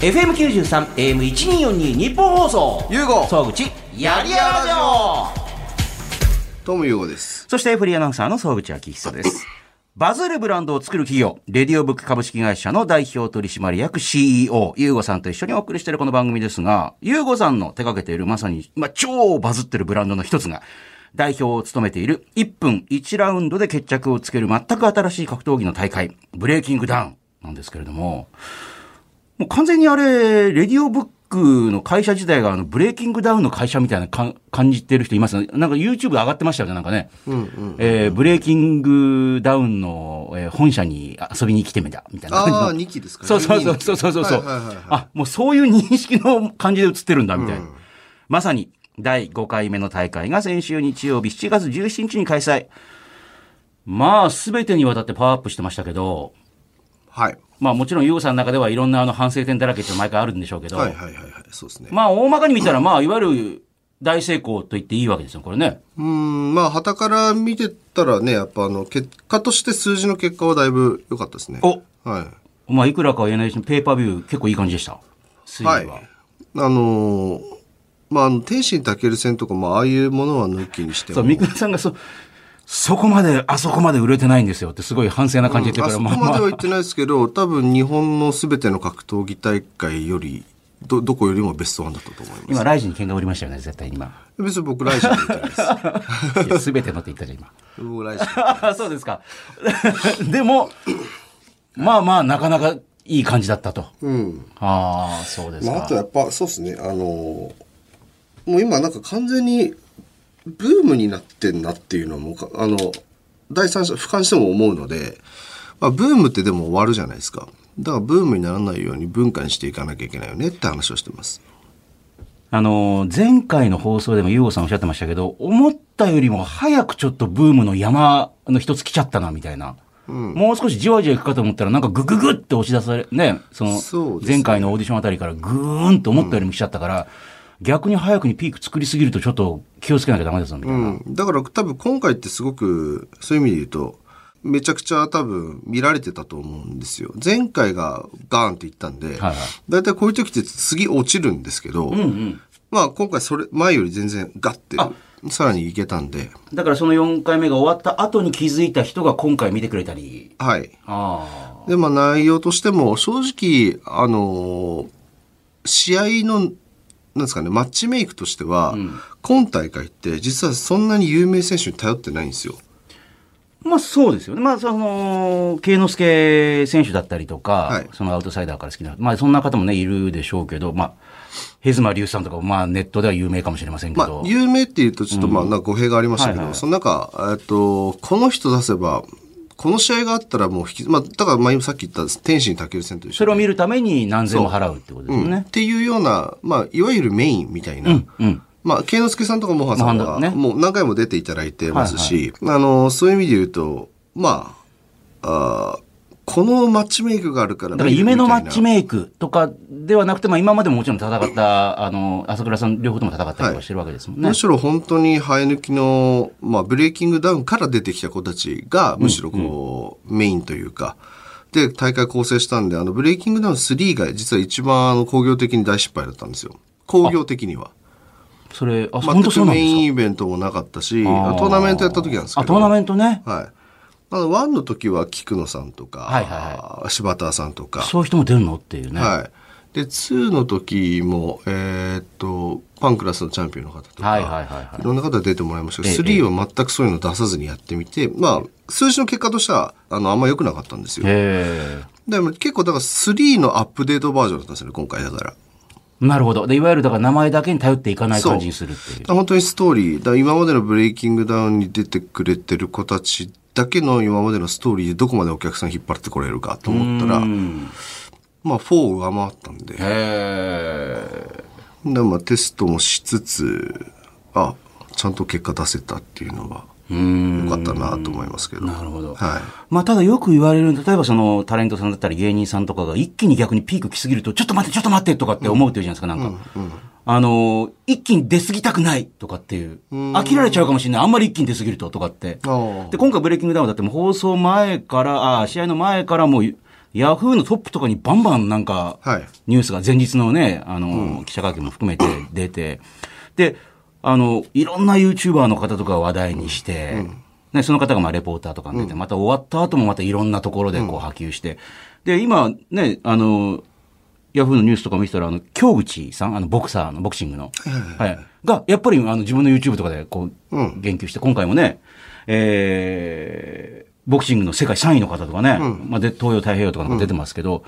FM93、AM1242 日本放送。ゆうご総口、やりやらじょどうもゆうごです。そしてフリーアナウンサーの総口昭久です。バズるブランドを作る企業、レディオブック株式会社の代表取締役 CEO、ゆうごさんと一緒にお送りしているこの番組ですが、ゆうごさんの手掛けているまさに今超バズってるブランドの一つが、代表を務めている1分1ラウンドで決着をつける全く新しい格闘技の大会、ブレイキングダウンなんですけれども、もう完全にあれ、レディオブックの会社自体があのブレイキングダウンの会社みたいなか感じてる人いますね。なんか YouTube 上がってましたよね、なんかね。えーブレイキングダウンの、えー本社に遊びに来てみた、みたいな感じの。ああ、2期ですかそうそうそうそうそうそう。あ、もうそういう認識の感じで映ってるんだ、みたいな。まさに、第5回目の大会が先週日曜日7月17日に開催。まあ、すべてにわたってパワーアップしてましたけど、はい。まあもちろん、ユーゴさんの中ではいろんなあの反省点だらけって毎回あるんでしょうけど、はいはいはいはい。そうですね。まあ大まかに見たら、まあいわゆる大成功と言っていいわけですよ、これね。うーん、まあ、旗から見てたらね、やっぱあの、結果として数字の結果はだいぶ良かったですね。おはい。まあいくらかは言えないし、ペーパービュー結構いい感じでした。推移は。はい。あのーまあ、あの、天心武戦とか、まあ、ああいうものは抜きにしても。そう、三倉さんがそ、そこまで、あそこまで売れてないんですよってすごい反省な感じで言ってるから、あそこまではま言ってないですけど、多分日本のすべての格闘技大会より、ど、どこよりもベストワンだったと思います。今、ライジンに喧嘩売りましたよね、絶対に今。別に僕、ライジンって言ってないです。すべてのって言ったじゃん、今。僕、ライジン。あ そうですか。でも、まあまあ、なかなかいい感じだったと。うん。ああ、そうですか。まあ、あとやっぱそうですねあのもう今なんか完全にブームになってんなっていうのはもあの第三者俯瞰しても思うので、まあ、ブームってでも終わるじゃないですか。だからブームにならないように文化にしていかなきゃいけないよねって話をしてます。あの、前回の放送でもユーゴさんおっしゃってましたけど、思ったよりも早くちょっとブームの山の一つ来ちゃったな、みたいな。もう少しじわじわいくかと思ったら、なんかグググって押し出され、ね、その前回のオーディションあたりからグーンと思ったよりも来ちゃったから、逆に早くにピーク作りすぎるとちょっと気をつけなきゃダメですよ、みたいな。うん、だから多分今回ってすごくそういう意味で言うとめちゃくちゃ多分見られてたと思うんですよ。前回がガーンっていったんで、はいはい。だいたいこういう時って次落ちるんですけど、まあ今回それ前より全然ガッてさらにいけたんで。だからその4回目が終わった後に気づいた人が今回見てくれたり。はい。あ。でまあ内容としても正直あのー試合のなんですかねマッチメイクとしては、今大会って実はそんなに有名選手に頼ってないんですよあ。まあそうですよね。まあその、慶之助選手だったりとか、はいそのアウトサイダーから好きな、まあそんな方もね、いるでしょうけど、まあ、ヘズマリュウさんとかもまあネットでは有名かもしれませんけど。まあ、有名っていうとちょっとまあなんか語弊がありましたけど、はいはいその中、えっと、この人出せば、この試合があったらもう引き、まあ、だからまあ今さっき言った天心武戦と一緒で。それを見るために何千も払うってことですよね。っていうような、まあ、いわゆるメインみたいな、うん。まあ、慶之助さんとかモハさんは、もう何回も出ていただいてますし、あの、そういう意味で言うと、まあ、あーこのマッチメイクがあるからだから夢のマッチイメイクとかではなくて、まあ今までももちろん戦った、あの、朝倉さん両方とも戦ったりとかしてるわけですもんね。むしろ本当に生え抜きの、まあ、ブレイキングダウンから出てきた子たちが、むしろこう、メインというか、で、大会構成したんで、あの、ブレイキングダウン3が実は一番あの工業的に大失敗だったんですよ。工業的には。それ、あ、全本当そうくメインなんですか？イベントもなかったし、トあーーナメントやった時なんですけあ、ど。トーナメントね。はい。あの、1の時は菊野さんとか、はいはい柴田さんとか、そういう人も出るのっていうね。はい。で、2の時も、えーっと、パンクラスのチャンピオンの方とか、はいはいはいはいいろんな方出てもらいましたけええど、3は全くそういうの出さずにやってみて、まあ、数字の結果としては、あの、あんま良くなかったんですよ。へでも結構、だから3のアップデートバージョンだったんですよね、今回だから。え。なるほど。で、いわゆるだから名前だけに頼っていかない感じにするっていう。本当にストーリー、だ今までのブレイキングダウンに出てくれてる子たちだけの今までのストーリーでどこまでお客さん引っ張ってこれるかと思ったら、うん。まあ4を上回ったんで。でまあテストもしつつ、あ、ちゃんと結果出せたっていうのは、うん。良かったなと思いますけど。なるほど。はい。まあ、ただよく言われる、例えばそのタレントさんだったり芸人さんとかが一気に逆にピーク来すぎると、ちょっと待って、ちょっと待ってとかって思うっていうじゃないですか、なんか。あの、一気に出過ぎたくないとかっていう。飽きられちゃうかもしれない。あんまり一気に出過ぎるととかって。で、今回ブレイキングダウンだってもう放送前から、ああ、試合の前からもう、ヤフーのトップとかにバンバンなんか、はいニュースが前日のね、あの、記者会見も含めて出て、で、あの、いろんな YouTuber の方とかを話題にして、ね、その方がまあレポーターとかに出て、また終わった後もまたいろんなところでこう波及して、で、今ね、あの、ヤフーのニュースとか見てたら、あの、京口さん、あの、ボクサーの、ボクシングの、はい。が、やっぱり、あの、自分の YouTube とかで、こう、うん。言及して、今回もね、えー、ボクシングの世界3位の方とかね、まあ、で、東洋太平洋とか出てますけど、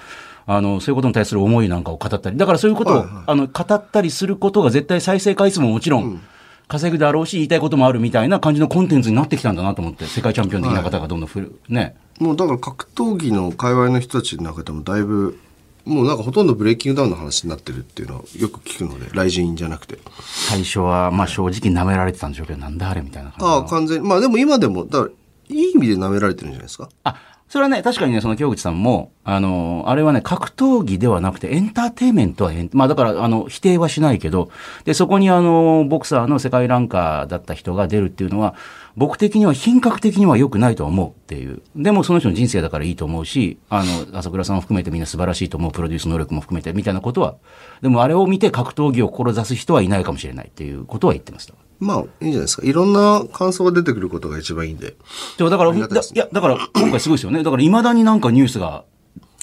あの、そういうことに対する思いなんかを語ったり、だからそういうことを、あの、語ったりすることが絶対再生回数ももちろん、稼ぐだろうし、言いたいこともあるみたいな感じのコンテンツになってきたんだなと思って、世界チャンピオン的な方がどんどんふる、ね。もうだから格闘技の界隈の人たちの中でもだいぶ、もうなんかほとんどブレイキングダウンの話になってるっていうのはよく聞くので、雷神じゃなくて。最初は、まあ正直舐められてたんでしょうけど、なんだあれみたいな感じの。ああ、完全に。まあでも今でも、だから、いい意味で舐められてるんじゃないですか？あ、それはね、確かにね、その京口さんも、あの、あれはね、格闘技ではなくて、エンターテイメントはエン、まあだから、あの、否定はしないけど、で、そこにあの、ボクサーの世界ランカーだった人が出るっていうのは、僕的には品格的には良くないと思うっていう。でもその人の人生だからいいと思うし、あの、朝倉さんを含めてみんな素晴らしいと思う、プロデュース能力も含めてみたいなことは、でもあれを見て格闘技を志す人はいないかもしれないっていうことは言ってました。まあ、いいんじゃないですか。いろんな感想が出てくることが一番いいんで。でもだから、いですだいや、だから今回すごいですよね。だから未だになんかニュースが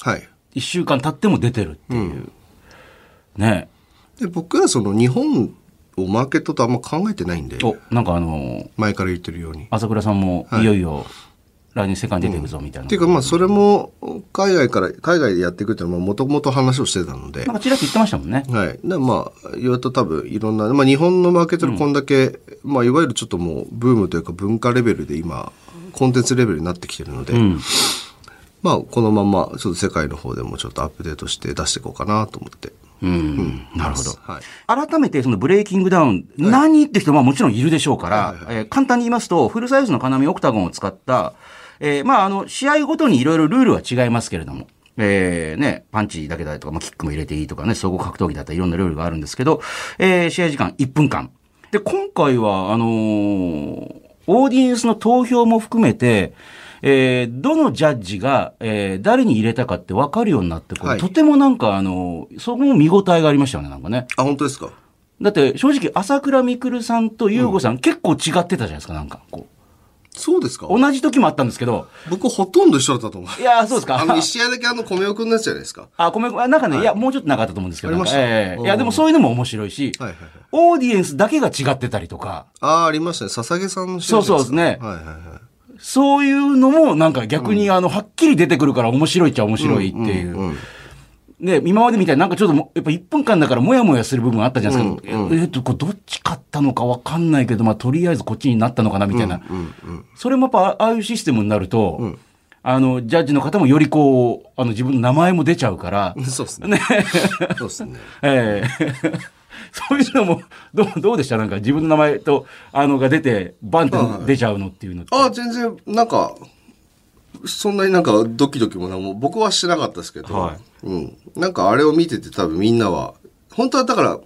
はい。一週間経っても出てるっていう。ねで、僕らその日本をマーケットとあんま考えてないんで、お、なんかあの、前から言ってるように。朝倉さんもいよいよ来年世界に出ていくぞみたいな。っていうかまあそれも海外から、海外でやっていくっていうのはもともと話をしてたのでなん、かちらっと言ってましたもんね。はい。でまあ、言うと多分いろんな、まあ日本のマーケットでこんだけ、まあいわゆるちょっともうブームというか文化レベルで今、コンテンツレベルになってきてるので、うん。まあこのままちょっと世界の方でもちょっとアップデートして出していこうかなと思って。うん。なるほど。はい。改めてそのブレイキングダウン、何って人はまあもちろんいるでしょうから、えー簡単に言いますと、フルサイズの金網オクタゴンを使った、えーまああの、試合ごとにいろいろルールは違いますけれども、えーね、パンチだけだとか、まあ、キックも入れていいとかね、総合格闘技だったりいろんなルールがあるんですけど、えー試合時間1分間。で、今回は、あのーオーディエンスの投票も含めて、えーどのジャッジが、えー誰に入れたかって分かるようになって、これはいとてもなんか、あのーそこも見応えがありましたよね、なんかね。あ、本当ですか？だって、正直、朝倉未来さんと優吾さん、結構違ってたじゃないですか、なんか。こそうですか？う同じ時もあったんですけど、僕ほとんど一緒だったと思う。いやー、そうですか？あの、一試合だけあの、米尾くんのやつじゃないですか？あ、ごめん、あなんかね、い、や、もうちょっとなかったと思うんですけど、ありました？えーいや、でもそういうのも面白いし、はいはいはい。オーディエンスだけが違ってたりとか、ああ、ありましたね。笹毛さんの試そうそうですね。はいはいはい。そういうのもなんか逆に、あの、はっきり出てくるから面白いっちゃ面白いっていう。うんうんね、今までみたいになんかちょっともやっぱ1分間だからもやもやする部分あったじゃないですか。ええっと、これどっち勝ったのかわかんないけど、まあ、とりあえずこっちになったのかなみたいな。それもやっぱ、ああいうシステムになると、あの、ジャッジの方もよりこう、あの、自分の名前も出ちゃうから、そうですね。ね、そうですね。ええ そういうのも、どう、どうでした？なんか自分の名前と、あの、が出て、バンって出ちゃうのっていうの。ああ、全然、なんか、そんなになんかドキドキもなんも、僕はしてなかったですけど、はいうん。なんかあれを見てて多分みんなは、本当はだから、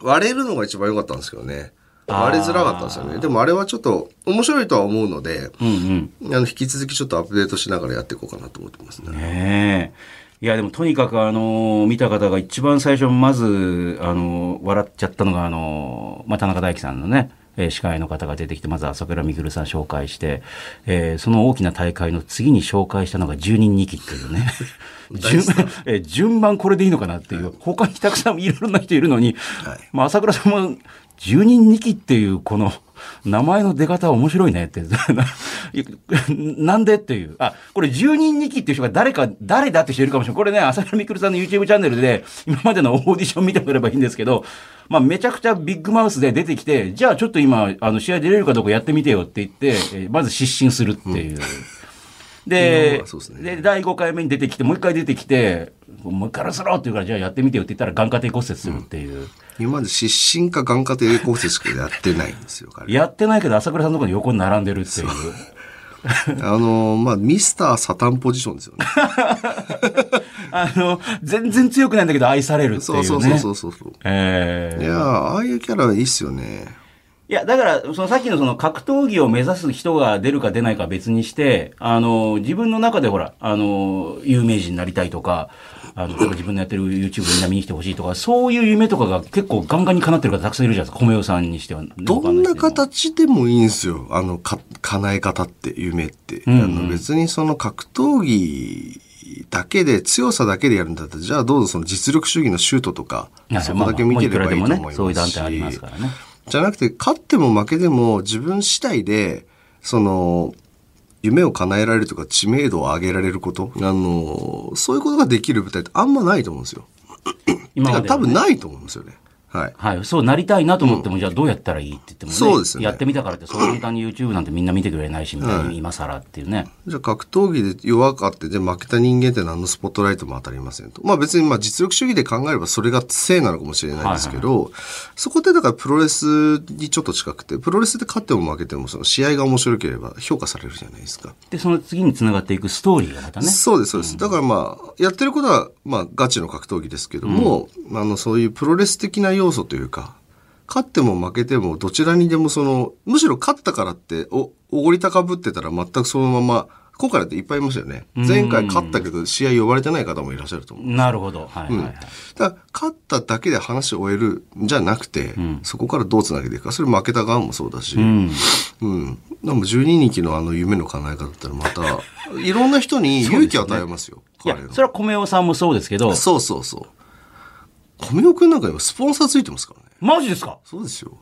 割れるのが一番良かったんですけどね。割れづらかったんですよね。でもあれはちょっと面白いとは思うので、うんうん。あの、引き続きちょっとアップデートしながらやっていこうかなと思ってますね。ねえ。いや、でもとにかくあの、見た方が一番最初、まず、あの、笑っちゃったのが、あの、まあ、田中大樹さんのね、えー司会の方が出てきて、まず朝倉未来さん紹介して、えーその大きな大会の次に紹介したのが10人2期っていうね。順えー順番これでいいのかなっていう。他にたくさんいろんな人いるのに、はいまあ、朝倉さんも、10人2期っていう、この、名前の出方面白いねって。なんでっていう。あ、これ10人2期っていう人が誰か、誰だって人いるかもしれない。これね、浅野みくるさんの YouTube チャンネルで、今までのオーディション見てもらえばいいんですけど、まあ、めちゃくちゃビッグマウスで出てきて、じゃあちょっと今、あの、試合出れるかどうかやってみてよって言って、えまず失神するっていう。でまあそうですねで、第5回目に出てきて、もう一回出てきて、もう一回やらせろって言うから、じゃあやってみてよって言ったら、眼下底骨折するっていう。今まで失神か眼下底骨折しかやってないんですよ、彼。やってないけど、朝倉さんのところに横に並んでるっていう。あの、まあ、ミスターサタンポジションですよね。あの、全然強くないんだけど愛されるっていうね。そうそうそうそうそう。ええいやーああいうキャラいいっすよね。いや、だから、そのさっきのその格闘技を目指す人が出るか出ないかは別にして、あの、自分の中でほら、あの、有名人になりたいとか、あの、自分のやってる YouTube みんな見に来てほしいとか、そういう夢とかが結構ガンガンに叶ってる方たくさんいるじゃないですか、米尾さんにしては。どんな形でもいいんですよ。あの、か、叶え方って、夢って。うんうんあの別にその格闘技だけで、強さだけでやるんだったら、じゃあどうぞその実力主義のシュートとかそこだけ見てればいいと思いますし。ね、そういう団体ありますからね。じゃなくて、勝っても負けても自分次第で、その、夢を叶えられるとか知名度を上げられること、あの、そういうことができる舞台ってあんまないと思うんですよ。今ね多分ないと思うんですよね。はい。はい、そうなりたいなと思っても、じゃあどうやったらいいって言ってもね。そうですよねやってみたからって、そう簡単に YouTube なんてみんな見てくれないし、みたいに今更っていうね。じゃあ格闘技で弱かって、で負けた人間って何のスポットライトも当たりませんと。まあ別にまあ実力主義で考えればそれが正なのかもしれないですけど、そこでだからプロレスにちょっと近くて、プロレスで勝っても負けてもその試合が面白ければ評価されるじゃないですか。で、その次に繋がっていくストーリーがまたね。そうです、そうです。だからまあ、やってることは、まあ、ガチの格闘技ですけども、あの、そういうプロレス的な要素というか、勝っても負けても、どちらにでもその、むしろ勝ったからって、お、おごり高ぶってたら全くそのまま、今回だっていっぱいいましたよね。前回勝ったけど、試合呼ばれてない方もいらっしゃると思う。なるほど。はいはいはい。だから、勝っただけで話を終えるんじゃなくて、そこからどうつなげていくか。それ負けた側もそうだし、うん。うん。でも12人気のあの夢の叶え方だったらまた、いろんな人に勇気を与えますよ。いや彼、のそれは米尾さんもそうですけど、そうそうそう。米尾くんなんか今スポンサーついてますからね。マジですか？そうですよ。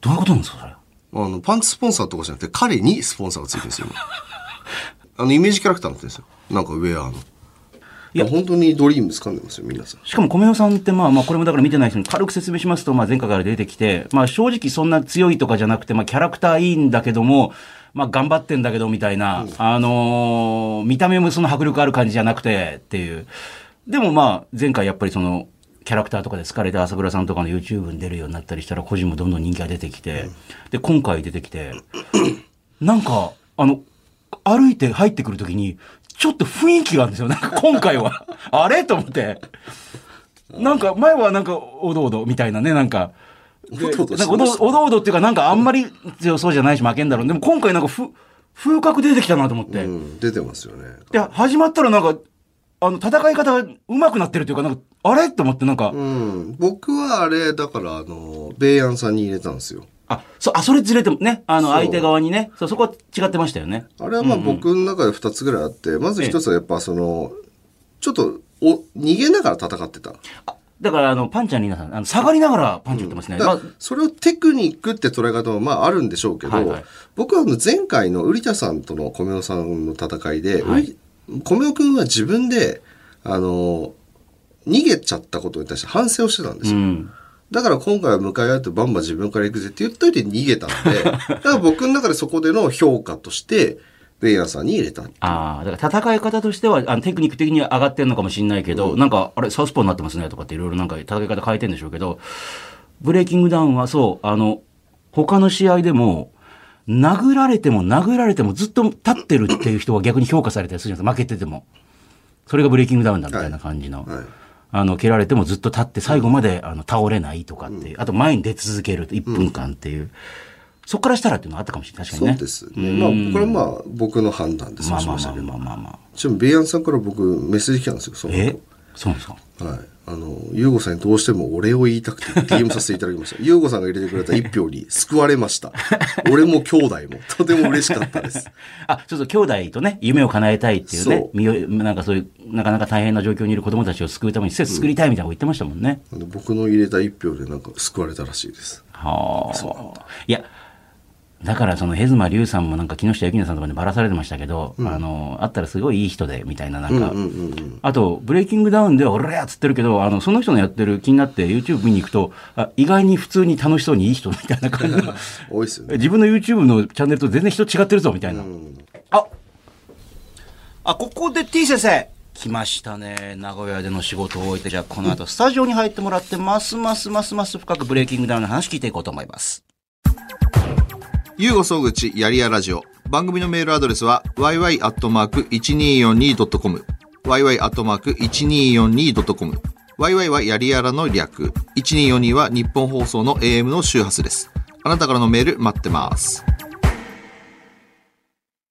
どういうことなんですか、それ？あの、パンツスポンサーとかじゃなくて、彼にスポンサーがついてるんですよ。今 あの、イメージキャラクターになってるんですよ。なんかウェアの。いや、本当にドリーム掴んでますよ、皆さん。しかも米尾さんって、まあまあ、これもだから見てない人に軽く説明しますと、まあ前回から出てきて、まあ正直そんな強いとかじゃなくて、まあキャラクターいいんだけども、まあ頑張ってんだけどみたいな、あのー見た目もその迫力ある感じじゃなくてっていう。でもまあ前回やっぱりその、キャラクターとかで疲れた朝倉さんとかの YouTube に出るようになったりしたら個人もどんどん人気が出てきて、で、今回出てきて、なんか、あの、歩いて入ってくるときに、ちょっと雰囲気があるんですよ。なんか今回は。あれ？と思って。なんか前はなんかおどおどみたいなね、なんか。でおどおどっていうかなんかあんまり強そうじゃないし負けんだろう。でも今回なんかふ風格出てきたなと思って。うん、出てますよね。いや、始まったらなんか、あの、戦い方が上手くなってるというか、なんか、あれ？と思ってなんか、うん。僕はあれ、だから、あの、ベイヤンさんに入れたんですよ。あ、そ、あ、それずれてもね、あの、そう相手側にね、そう、そこは違ってましたよね。あれはまあ僕の中で二つぐらいあって、まず一つはやっぱその、ちょっと、お、逃げながら戦ってた。あだから、あの、パンチャーニーナさん、あの、下がりながらパンチ打ってますね。まあだからそれをテクニックって捉え方もまああるんでしょうけど、はいはい僕はあの前回の瓜田さんとの米尾さんの戦いで、はい米尾くんは自分で、あの、逃げちゃったことに対して反省をしてたんですよ。うん。だから今回は向かい合ってバンバン自分から行くぜって言っといて逃げたんで、だから僕の中でそこでの評価として、ベイヤンさんに入れた。ああ、だから戦い方としては、あの、テクニック的には上がってんのかもしれないけど、なんか、あれ、サウスポーになってますねとかっていろいろなんか戦い方変えてんでしょうけど、ブレイキングダウンはそう、あの、他の試合でも、殴られても殴られてもずっと立ってるっていう人は逆に評価されたりするじゃないですか、負けてても。それがブレイキングダウンだみたいな感じの。はい。あの、蹴られてもずっと立って最後まで、あの、倒れないとかっていう。あと前に出続けると1分間っていう。そこからしたらっていうのはあったかもしれない。確かにね。そうですね。まあ、これはまあ、僕の判断でそうしまあまあまあまあまあまあ。ちなみにベイヤンさんから僕、メッセージ来たんですよ、その後え？そうなんですか？はい。あの、ゆうごさんにどうしてもお礼を言いたくて DM させていただきました。ゆうごさんが入れてくれた一票に救われました。俺も兄弟もとても嬉しかったです。あ、ちょっと兄弟とね、夢を叶えたいっていうねそ、うなんかそういう、なかなか大変な状況にいる子供たちを救うために施設作りたいみたいなこと言ってましたもんね。あの僕の入れた一票でなんか救われたらしいです。はあ。いや、だからそのヘズマリュウさんもなんか木下ゆきなさんとかにばらされてましたけど、あの、会ったらすごいいい人で、みたいななんか、うんうんうん。あと、ブレイキングダウンでは俺やっつってるけど、あの、その人のやってる気になって YouTube 見に行くと、あ意外に普通に楽しそうにいい人みたいな感じの、多いですよね。自分の YouTube のチャンネルと全然人違ってるぞみたいな。ああ、ここで T 先生来ましたね。名古屋での仕事を終えて、じゃあこの後スタジオに入ってもらって、ますますますます深くブレイキングダウンの話聞いていこうと思います。ゆうご総口やりやラジオ。番組のメールアドレスは yy.1242.com。yy.1242.com。yy はやりやらの略。1242は日本放送の AM の周波数です。あなたからのメール待ってます。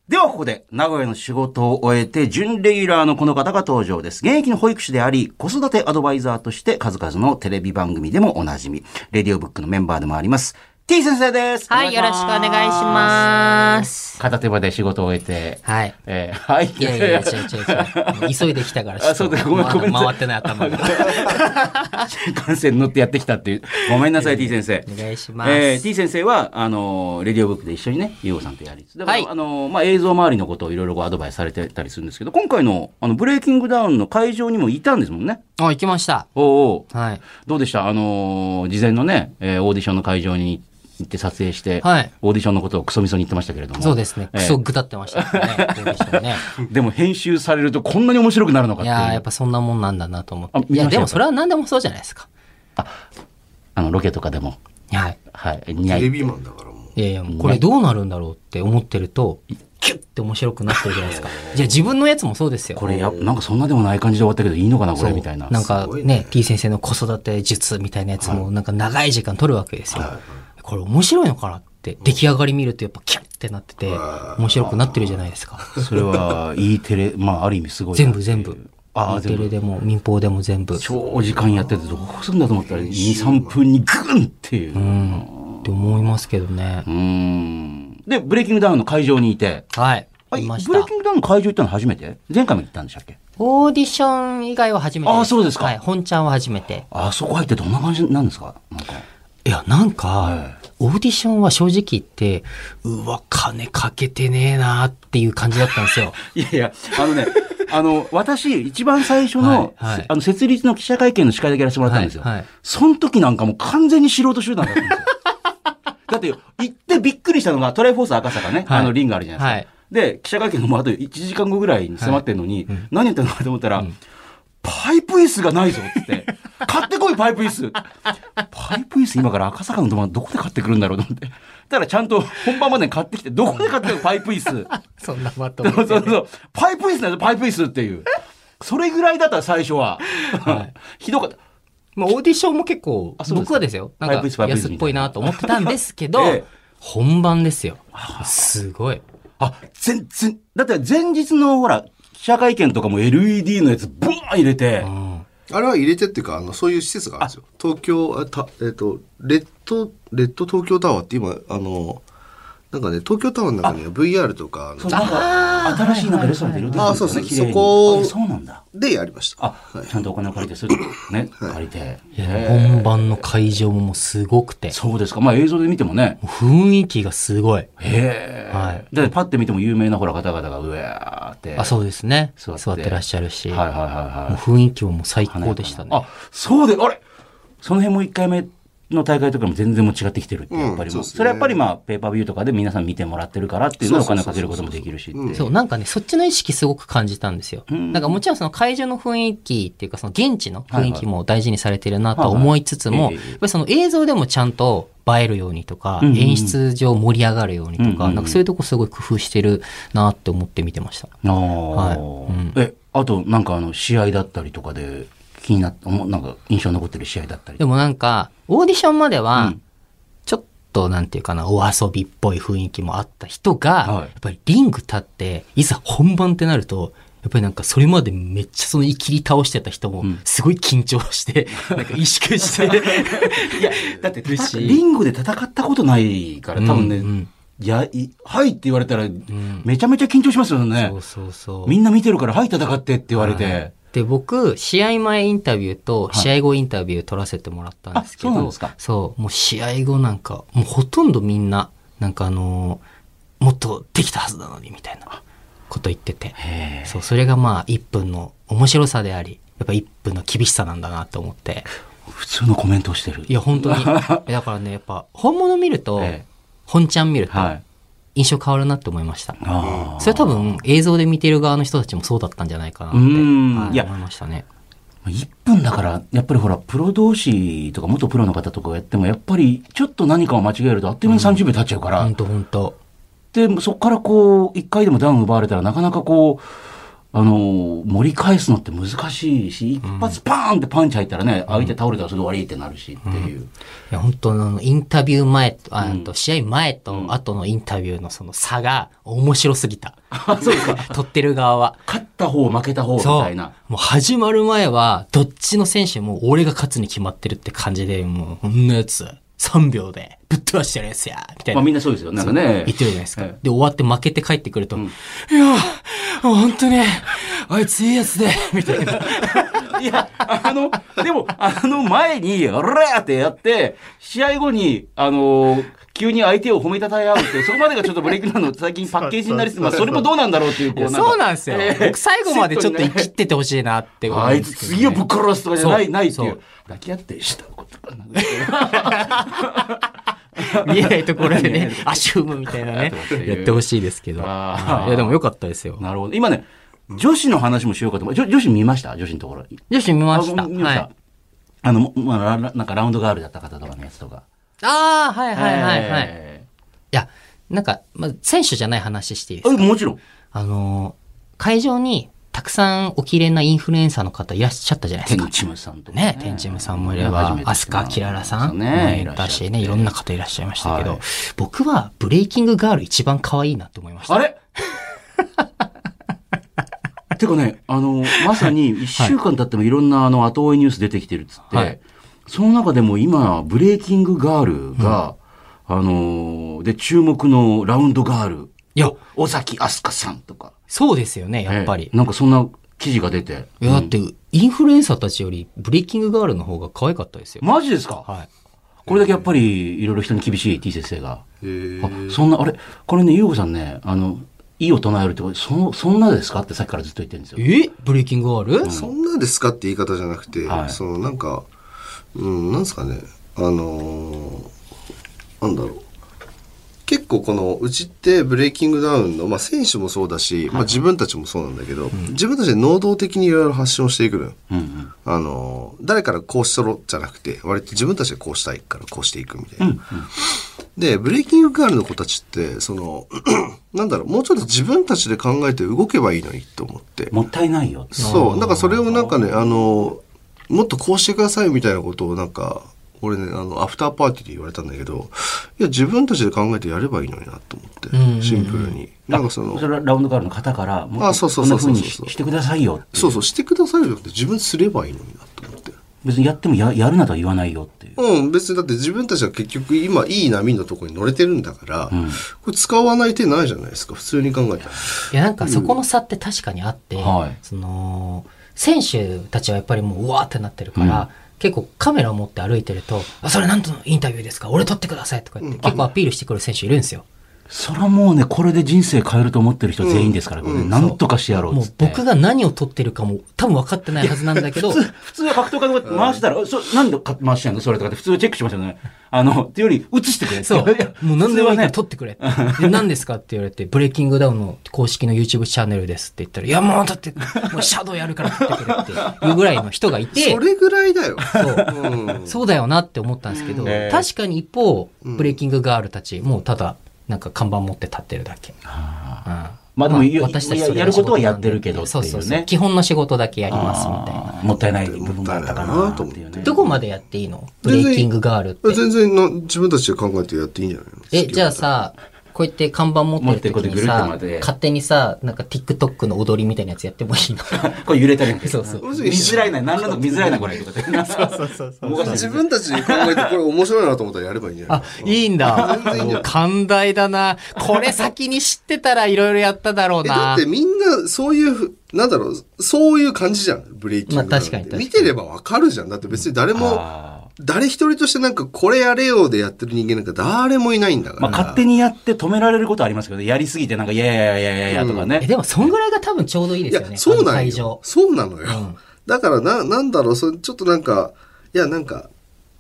ではここで、名古屋の仕事を終えて、準レギュラーのこの方が登場です。現役の保育士であり、子育てアドバイザーとして数々のテレビ番組でもおなじみ、レディオブックのメンバーでもあります。T 先生です。はい、よろしくお願いします。片手間で仕事を終えて、はい。えーはい。いやいやいや、違う違う違う。急いできたから、あそうだごめんごめん回ってない頭が。新幹線に乗ってやってきたっていう。ごめんなさい、T 先生。お願いします。えー、T 先生は、あのー、レディオブックで一緒にね、ゆうごさんとやりつつ。だから、はいあのー、まあ、映像周りのことをいろいろごアドバイスされてたりするんですけど、今回の、あの、ブレイキングダウンの会場にもいたんですもんね。あ、行きました。おうおうはい。どうでした？あのー事前のね、えーオーディションの会場に行って撮影して、はいオーディションのことをクソみそに言ってましたけれども。そうですね。えークソぐたってましたからね。ね。でも編集されるとこんなに面白くなるのかっていやーやっぱそんなもんなんだなと思って。いや、でもそれは何でもそうじゃないですか。あの、ロケとかでも。はい。はい。似合い。テレビマンだからもう。いやいや、これどうなるんだろうって思ってると、キュッて面白くなってるじゃないですか。じゃあ自分のやつもそうですよ。これや、なんかそんなでもない感じで終わったけどいいのかな、これみたいな。なんかね、T 先生の子育て術みたいなやつもなんか長い時間取るわけですよ。これ面白いのかなって、出来上がり見るとやっぱキャッてなってて、面白くなってるじゃないですか。それは、E テレ、まあ、ある意味すごいな全。部全部。ああ、E テ。レでも民放でも全部。長時間やっててどうするんだと思ったら、2、3分にグンっていう。ううん。って思いますけどね。ーん。で、ブレイキングダウンの会場にいて、はい。ブレイキ。ングダウンの会場行ったの初めて？前回も行ったんでしたっけ？オーディション以外は初めて。あそうですかはい。本ちゃんは初めて。あそこ入ってどんな感じなんですか？なんか。いや、なんか、はオーディションは正直言って、うわ、金かけてねえなっていう感じだったんですよ。いやいや、あのね、あの、私、一番最初の、はいはいあの、設立の記者会見の司会だけやらせてもらったんですよ。はいはいその時なんかもう完全に素人集団だったんですよ。だって、行ってびっくりしたのが、トライフォース赤坂ね、はいあの、リングあるじゃないですか。はいで、記者会見のもうあと1時間後ぐらいに迫ってんのに、何言ってんのかと思ったら、パイプ椅子がないぞって、買ってこいパイプ椅子パイプ椅子今から赤坂のど真んどこで買ってくるんだろうと思って。だからちゃんと本番までに買ってきて、どこで買ってくるパイプ椅子。そんなまとそうそうそう。パイプ椅子なんでパイプ椅子っていう。それぐらいだった最初は。ひどかった。まあ、オーディションも結構僕はですよ。なんかパイプ椅子パイプ椅子安っぽいなと思ってたんですけど、ええ本番ですよ。すごい。あ、全然、だって前日のほら、記者会見とかも LED のやつブワーン入れて、うん。あれは入れてっていうか、あの、そういう施設があるんですよ。東京、あたえっ、と、レッド、レッド東京タワーって今、あの、なんかね、東京タワーの中には VR とか、新しいなんかレストランでいろいろあそうそう綺麗にそこあそうなんだ。でやりました。あ、ちゃんとお金を借りて、それね、借りて。本番の会場ももうすごくて、そうですか。まあ映像で見てもね。雰囲気がすごい。へえ。はいで、パッて見ても有名なほら方々がうわーって。あ、そうですね。座ってらっしゃるし、はいはいはいはい。雰囲気ももう最高でしたね。あ、そうで、あれ？その辺も1回目の大会とかも全然もう違ってきてるって、やっぱりもう。うんそうですねそれはやっぱりまあ、ペーパービューとかで皆さん見てもらってるからっていうのはお金をかけることもできるし。そう、なんかね、そっちの意識すごく感じたんですよ。んなんかもちろんその会場の雰囲気っていうか、その現地の雰囲気も大事にされてるなとは思いつつも、やっぱりその映像でもちゃんと映えるようにとか、うんうん演出上盛り上がるようにとか、うんうんうんなんかそういうとこすごい工夫してるなって思って見てました。ああ、はいうんえ、あとなんかあの、試合だったりとかで気になった、なんか印象に残ってる試合だったり。でもなんか、オーディションまでは、うんちょっとなんていうかな、お遊びっぽい雰囲気もあった人が、はいやっぱりリング立って、いざ本番ってなると、やっぱりなんかそれまでめっちゃそのいきり倒してた人もん、すごい緊張して、なんか萎縮して、いや、だってリングで戦ったことないから、多分ね、うんうんいや、いはいって言われたら、めちゃめちゃ緊張しますよねそ。うそうそう。みんな見てるから、はい戦ってって言われて。はいで、僕、試合前インタビューとい試合後インタビュー取らせてもらったんですけど、あそうそうもう試合後なんか、もうほとんどみんな、なんかあのーもっとできたはずなのに、みたいなこと言ってて。そう、それがまあ、1分の面白さであり、やっぱ1分の厳しさなんだなと思って。普通のコメントをしてる。いや、本当に。だからね、やっぱ、本物見ると、ええ本ちゃん見ると、はい。印象変わるなって思いました。それ多分、映像で見てる側の人たちもそうだったんじゃないかなって、うん。はい思いましたね。1分だから、やっぱりほら、プロ同士とか元プロの方とかやっても、やっぱりちょっと何かを間違えるとあっという間に30秒経っちゃうから、本当本当で、そこからこう、1回でもダウン奪われたらなかなかこう、あの、盛り返すのって難しいし、一発パーンってパンチ入ったらね、相手倒れたらそれで終わりってなるしっていう。いや、本当あの、インタビュー前と、あと試合前と後のインタビューのその差が面白すぎた。あ、そうですか。撮ってる側は。勝った方、負けた方み。たいな。もう始まる前は、どっちの選手も俺が勝つに決まってるって感じで、もう、こんなやつ、3秒でぶっ飛ばしてるやつや、みたいな。まあみんなそうですよ。なんかね。言ってるじゃないですか。ええで、終わって負けて帰ってくると、いや、本当に、あいついいやつで、みたいな。いや、あの、でも、あの前に、おらーってやって、試合後に、あの急に相手を褒めたたえ合うって、そこまでがちょっとブレイクダウンの最近パッケージになりつつ、まあそれもどうなんだろうっていう、こうなんかそうなんですよ。ええ僕最後までちょっと生きっててほしいなって思うんあいつですけどね次をぶっ殺すとかじゃない、ないっていそうう。抱き合ってしたことかな。見えないところでね、足踏むみたいなね、やってほしいですけど。いや、でもよかったですよ。なるほど。今ね、女子の話もしようかと思う。女女子見ました？女子のところ。女子見ました。あ見ました。はい。あの、まあ、ラなんかラウンドガールだった方とかのやつとか。ああ、はいはいはいはい。いえや、なんか、まあ、選手じゃない話していいでーすか？あもちろん。あのー、会場にたくさんお綺麗なインフルエンサーの方いらっしゃったじゃないですか。テンチムさんとかね、テンチムさんもいれ初ばめ、てアスカキララさんねね、いらっしゃって。ね、いろんな方いらっしゃいましたけど、はい。僕はブレイキングガール一番可愛いなって思いました。あれ？てかね、あの、まさに一週間経ってもいろんなあの後追いニュース出てきてるっつって、はいその中でも今、ブレイキングガールが、あの、で、注目のラウンドガール、いや、尾崎飛鳥さんとか。そうですよね、やっぱりええ。なんかそんな記事が出て。いや、だって、インフルエンサーたちよりブレイキングガールの方が可愛かったですよ。マジですか？はい。これだけやっぱりいろいろ人に厳しい T 先生が。あ、そんな、あれこれね、ゆうこさんね、あの、いいを唱えるってことそ、そんなですか？ってさっきからずっと言ってるんですよ。え？ブレイキングガール、そんなですか？って言い方じゃなくて、はいそのなんか、うん、なんですかね、あのーなんだろう。結構このうちってブレイキングダウンの、まあ、選手もそうだし、まあ、自分たちもそうなんだけど、自分たちで能動的にいろいろ発信をしていくのよ。うんうん。あのー誰からこうしとろじゃなくて割と自分たちでこうしたいからこうしていくみたいな。でブレイキングガールの子たちってその なんだろうもうちょっと自分たちで考えて動けばいいのにと思って。もったいないよ。そう。なんかそれをなんかね、あの、もっとこうしてくださいみたいなことをなんか、俺ね、あの、アフターパーティーで言われたんだけど、いや、自分たちで考えてやればいいのになと思って、うんうんうんシンプルに。なんかそのそ、れはラウンドガールの方から、もっとあそうそうそうそうこんな風にししてくださいよっていそうそう、してくださいよじゃなくて自分ですればいいのになと思って。別にやってもややるなとは言わないよっていう。うん、別にだって自分たちは結局今いい波のところに乗れてるんだから、んこれ使わない手ないじゃないですか、普通に考えたら。いや、なんかそこの差って確かにあって、はいその、選手たちはやっぱりもううわーってなってるから、結構カメラを持って歩いてると、あ、それなんとのインタビューですか？俺撮ってくださいとか言って、結構アピールしてくる選手いるんですよ。それはもうね、これで人生変えると思ってる人全員ですから、これねなんとかしてやろうもう。僕が何を撮ってるかも多分分かってないはずなんだけど、普通 は格闘家とか回したら、そなんでか回してんの？それとかって普通はチェックしますよね。あの、っていうより映してくれって。そういや。もう何でもいいから普通撮ってくれって。で何ですかって言われて、ブレイキングダウンの公式の YouTube チャンネルですって言ったら、いやもうだって、もうシャドウやるから撮ってくれっていうぐらいの人がいてそ、れぐらいだよ。そう。うんそうだよなって思ったんですけど、えー確かに一方、ブレイキングガールたち、もうただ、なんか看板持って立ってるだけ。うんまあでもや私たちやることはやってるけどっていうねそうそうそう。基本の仕事だけやりますみたいな。もったいない部分があったかなっていうね。どこまでやっていいの？ブレイキングガールって。全然な自分たちで考えてやっていいんじゃないの？え、じゃあさ、こうやって看板持ってる時に持ってこうやってぐるっさ勝手にさ、なんか TikTok の踊りみたいなやつやってもいいの これ揺れたりそうそう見づらいな、何らの見づらいな、これ。とかって。そうそうそう自分たちで考えてこれ面白いなと思ったらやればいいんじゃない？あ、いいんだ。寛大だな。これ先に知ってたらいろいろやっただろうえだな。ってみんなそういうふ、なんだろう、そういう感じじゃん、ブレイキング。まあ確かに確かに見てればわかるじゃん。だって別に誰も、あ誰一人としてなんかこれやれよでやってる人間なんか誰もいないんだから。ーまあ勝手にやって止められることはありますけどね、やりすぎてなんか、いやいやいやいやいやとかえ、ね。でもそんぐらいが多分ちょうどいいでいやすよね。、そうなんあの会場よ。。そうなのよ。うんだからな、なんだろう、それちょっとなんか、いや、なんか、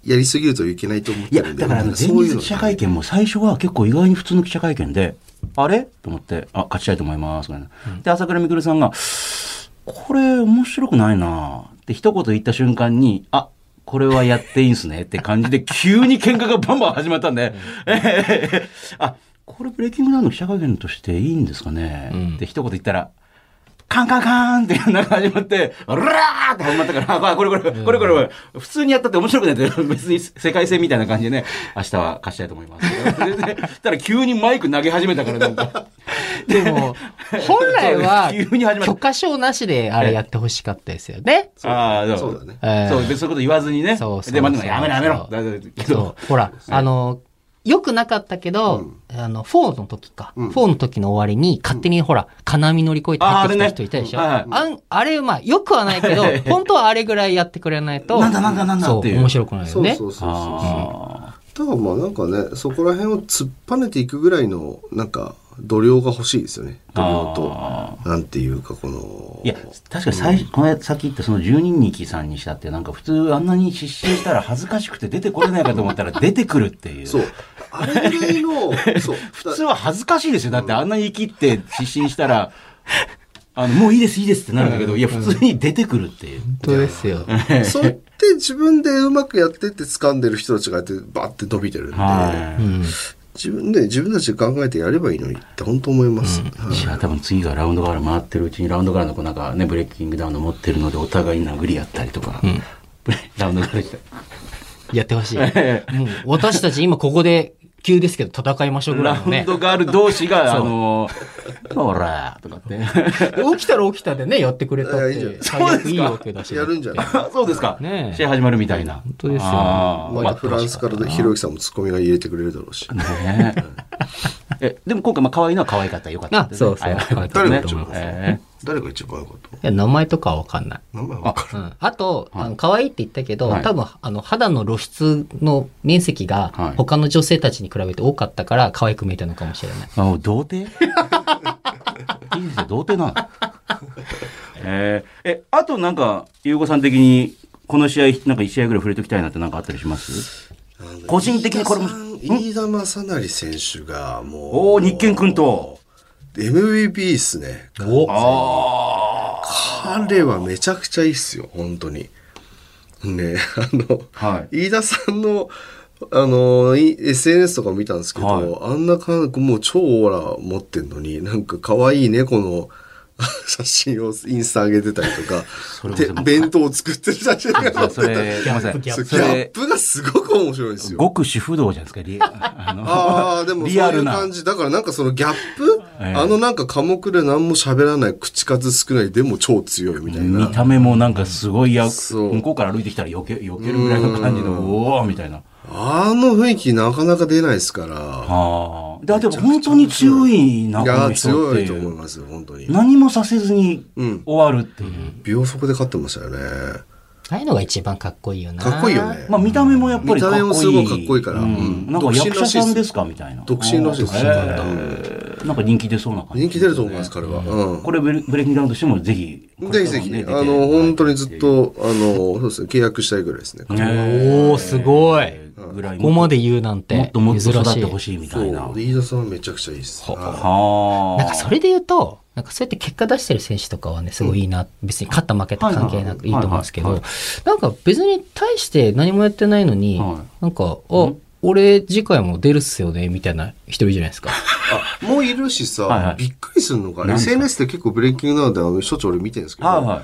やりすぎるといけないと思っいや、てるんで。だからあの、前そういうの日記者会見も最初は結構意外に普通の記者会見で、あれ？と思って、あ、勝ちたいと思います。みたいなで、朝倉未来さんが、これ面白くないなって一言言った瞬間に、あ、これはやっていいんすねって感じで、急に喧嘩がバンバン始まったんで、えーあ、これブレイキングダウンの記者会見としていいんですかね、うん。って一言言ったら、カンカンカンってなんか始まって、うらーって始まったから、あこれこれ、これこれこれ、普通にやったって面白くないって、別に世界戦みたいな感じでね、明日は貸したいと思います。たら急にマイク投げ始めたからなんか。でも、本来は 急に始まった許可証なしであれやってほしかったですよね。ああ、そうだね。えーそう、別にそういうこと言わずにね。そうそうで、まあ、やめろやめろ。そう。ほら、あの、良くなかったけど、あの、4の時か。4の時の終わりに、勝手にほら、金網乗り越えて入ってきた人いたでしょ？ああれねあんあれ、まあ、良くはないけど、本当はあれぐらいやってくれないと、なんだなんだなんだそうっていう。面白くないよね。そうそうそうそう。あだからまあなんかね、そこら辺を突っぱねていくぐらいの、なんか、度量が欲しいですよね。度量と、なんていうか、このー。いや、確かに最初、このさっき言ったその十人力さんにしたって、なんか普通あんなに失神したら恥ずかしくて出てこれないかと思ったら 出てくるっていう。そう。あれぐらいの、そう。普通は恥ずかしいですよ。だってあんなに生きって失神したら、あの、もういいです、いいですってなるんだけど、いや、普通に出てくるっていう。本当ですよ。そうやって自分でうまくやってって掴んでる人たちがやってバッて伸びてるんで、はい。うん。自分で自分たちで考えてやればいいのにって本当思います。はいじゃあ多分次がラウンドガール回ってるうちにラウンドガールの子なんかね、ブレイキングダウンの持ってるのでお互いに殴り合ったりとか、ブレ ラウンドガール。やってほしい。もう、私たち今ここで、急ですけど戦いましょうぐらいのね。ラウンドガール同士が、あのー、ほらーとかって。起きたら起きたでね、やってくれたっていやいわけだし。やるんじゃない？あ そうですか。ねえ試合始まるみたいな。本当ですよまあ、フランスからでひろゆきさんもツッコミが入れてくれるだろうし。ねえ。え、でも今回、まあ、可愛いのは可愛かった。よかったですね。あそうそうはい可愛かったね一番え誰が一番良かったいや、名前とかはわかんない。名前わかる。うん、あと、あの可愛いって言ったけど、はい多分あの肌の露出の面積がはい他の女性たちに比べて多かったから可愛く見えたのかもしれない。ー、あ、童貞？いいですよ、童貞なの。えーえ、あとなんか、ゆうごさん的に、この試合、なんか一試合ぐらい触れておきたいなってなんかあったりします？個人的にこれも飯田正成選手がもう。おー日健君と。MVP っすね。あ彼はめちゃくちゃいいっすよ、本当に。ね、あの、はい飯田さんの、あの、い SNS とか見たんですけど、はいあんな感じ、もう超オーラ持ってんのに、なんか可愛い猫の写真をインスタ上げてたりとかで弁当を作ってる写真が載あ。ってたり。ギャップがすごく面白いんですよ。極主不動じゃないですか、リあのああ、でもそういうリアルな。感じ。だからなんかそのギャップ、ええあのなんか寡黙で何も喋らない、口数少ない、でも超強いみたいな。見た目もなんかすごいや、そう向こうから歩いてきたら避け、避けるぐらいの感じの、おおみたいな。あの雰囲気なかなか出ないですから。ああ。だでも本当に強いな、いや、この人っ強いていう。と思いますよ、本当に。何もさせずにうん終わるっていう。秒速で勝ってましたよね。ああいうのが一番かっこいいよな。かっこいいよね。まあ見た目もやっぱりかっこいい。見た目もすごいかっこいいからううんん。なんか役者さんですかみたいな。独身らしいですへーなんか人気出そうな感じ。人気出ると思います、彼は。うん。これブレブレイキングダウンとしてもぜひ。ぜひぜひ、あの、本当にずっ。と、あの、そうですね、契約したいぐらいですね。おー、すごい。ぐらいここまで言うなんてもっともっと珍しい育ってほ。しいみそたいな。飯田さんはめちゃくちゃいいです。は。なんかそれで言うと、なんかそうやって結果出してる選手とかはね、すごいいいな。別に勝った負けと関係なくいいと思うんですけど、なんか別に対して何もやってないのにはい、なんか、あ、俺次回も出るっすよね、みたいな一人いるじゃないですか。あ、もういるしさ、はいはいびっくりするのか？SNS で結構ブレイキングダウンであのしょっちゅう俺見てるんですけど、はいは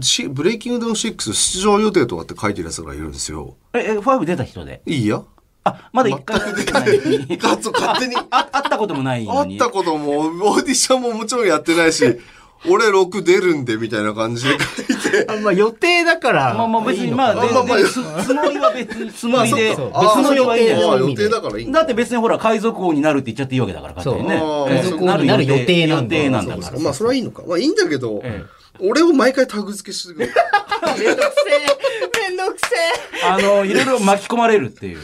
い。しブレイキングダウン6出場予定とかって書いてるやつがいるんですよ。え、え、ファイブ出た人で？いいや。あ、まだ一回も出てない勝手に。あ、会ったこともないのに。会ったことも、オーディションももちろんやってないし、俺6出るんでみたいな感じで書いて。あまあ予定だから。まあまあ別に、まあ、まあまあつもりは別に、つもりで、別の予定だからいいんだ。だって別にほら、海賊王になるって言っちゃっていいわけだから、勝手にね。海賊王になる予定なんだ予定なんだから。まあそれはいいのか。まあいいんだけど、え俺を毎回タグ付けしてくる。めんどくせえめんどくせえあの、いろいろ巻き込まれるっていう。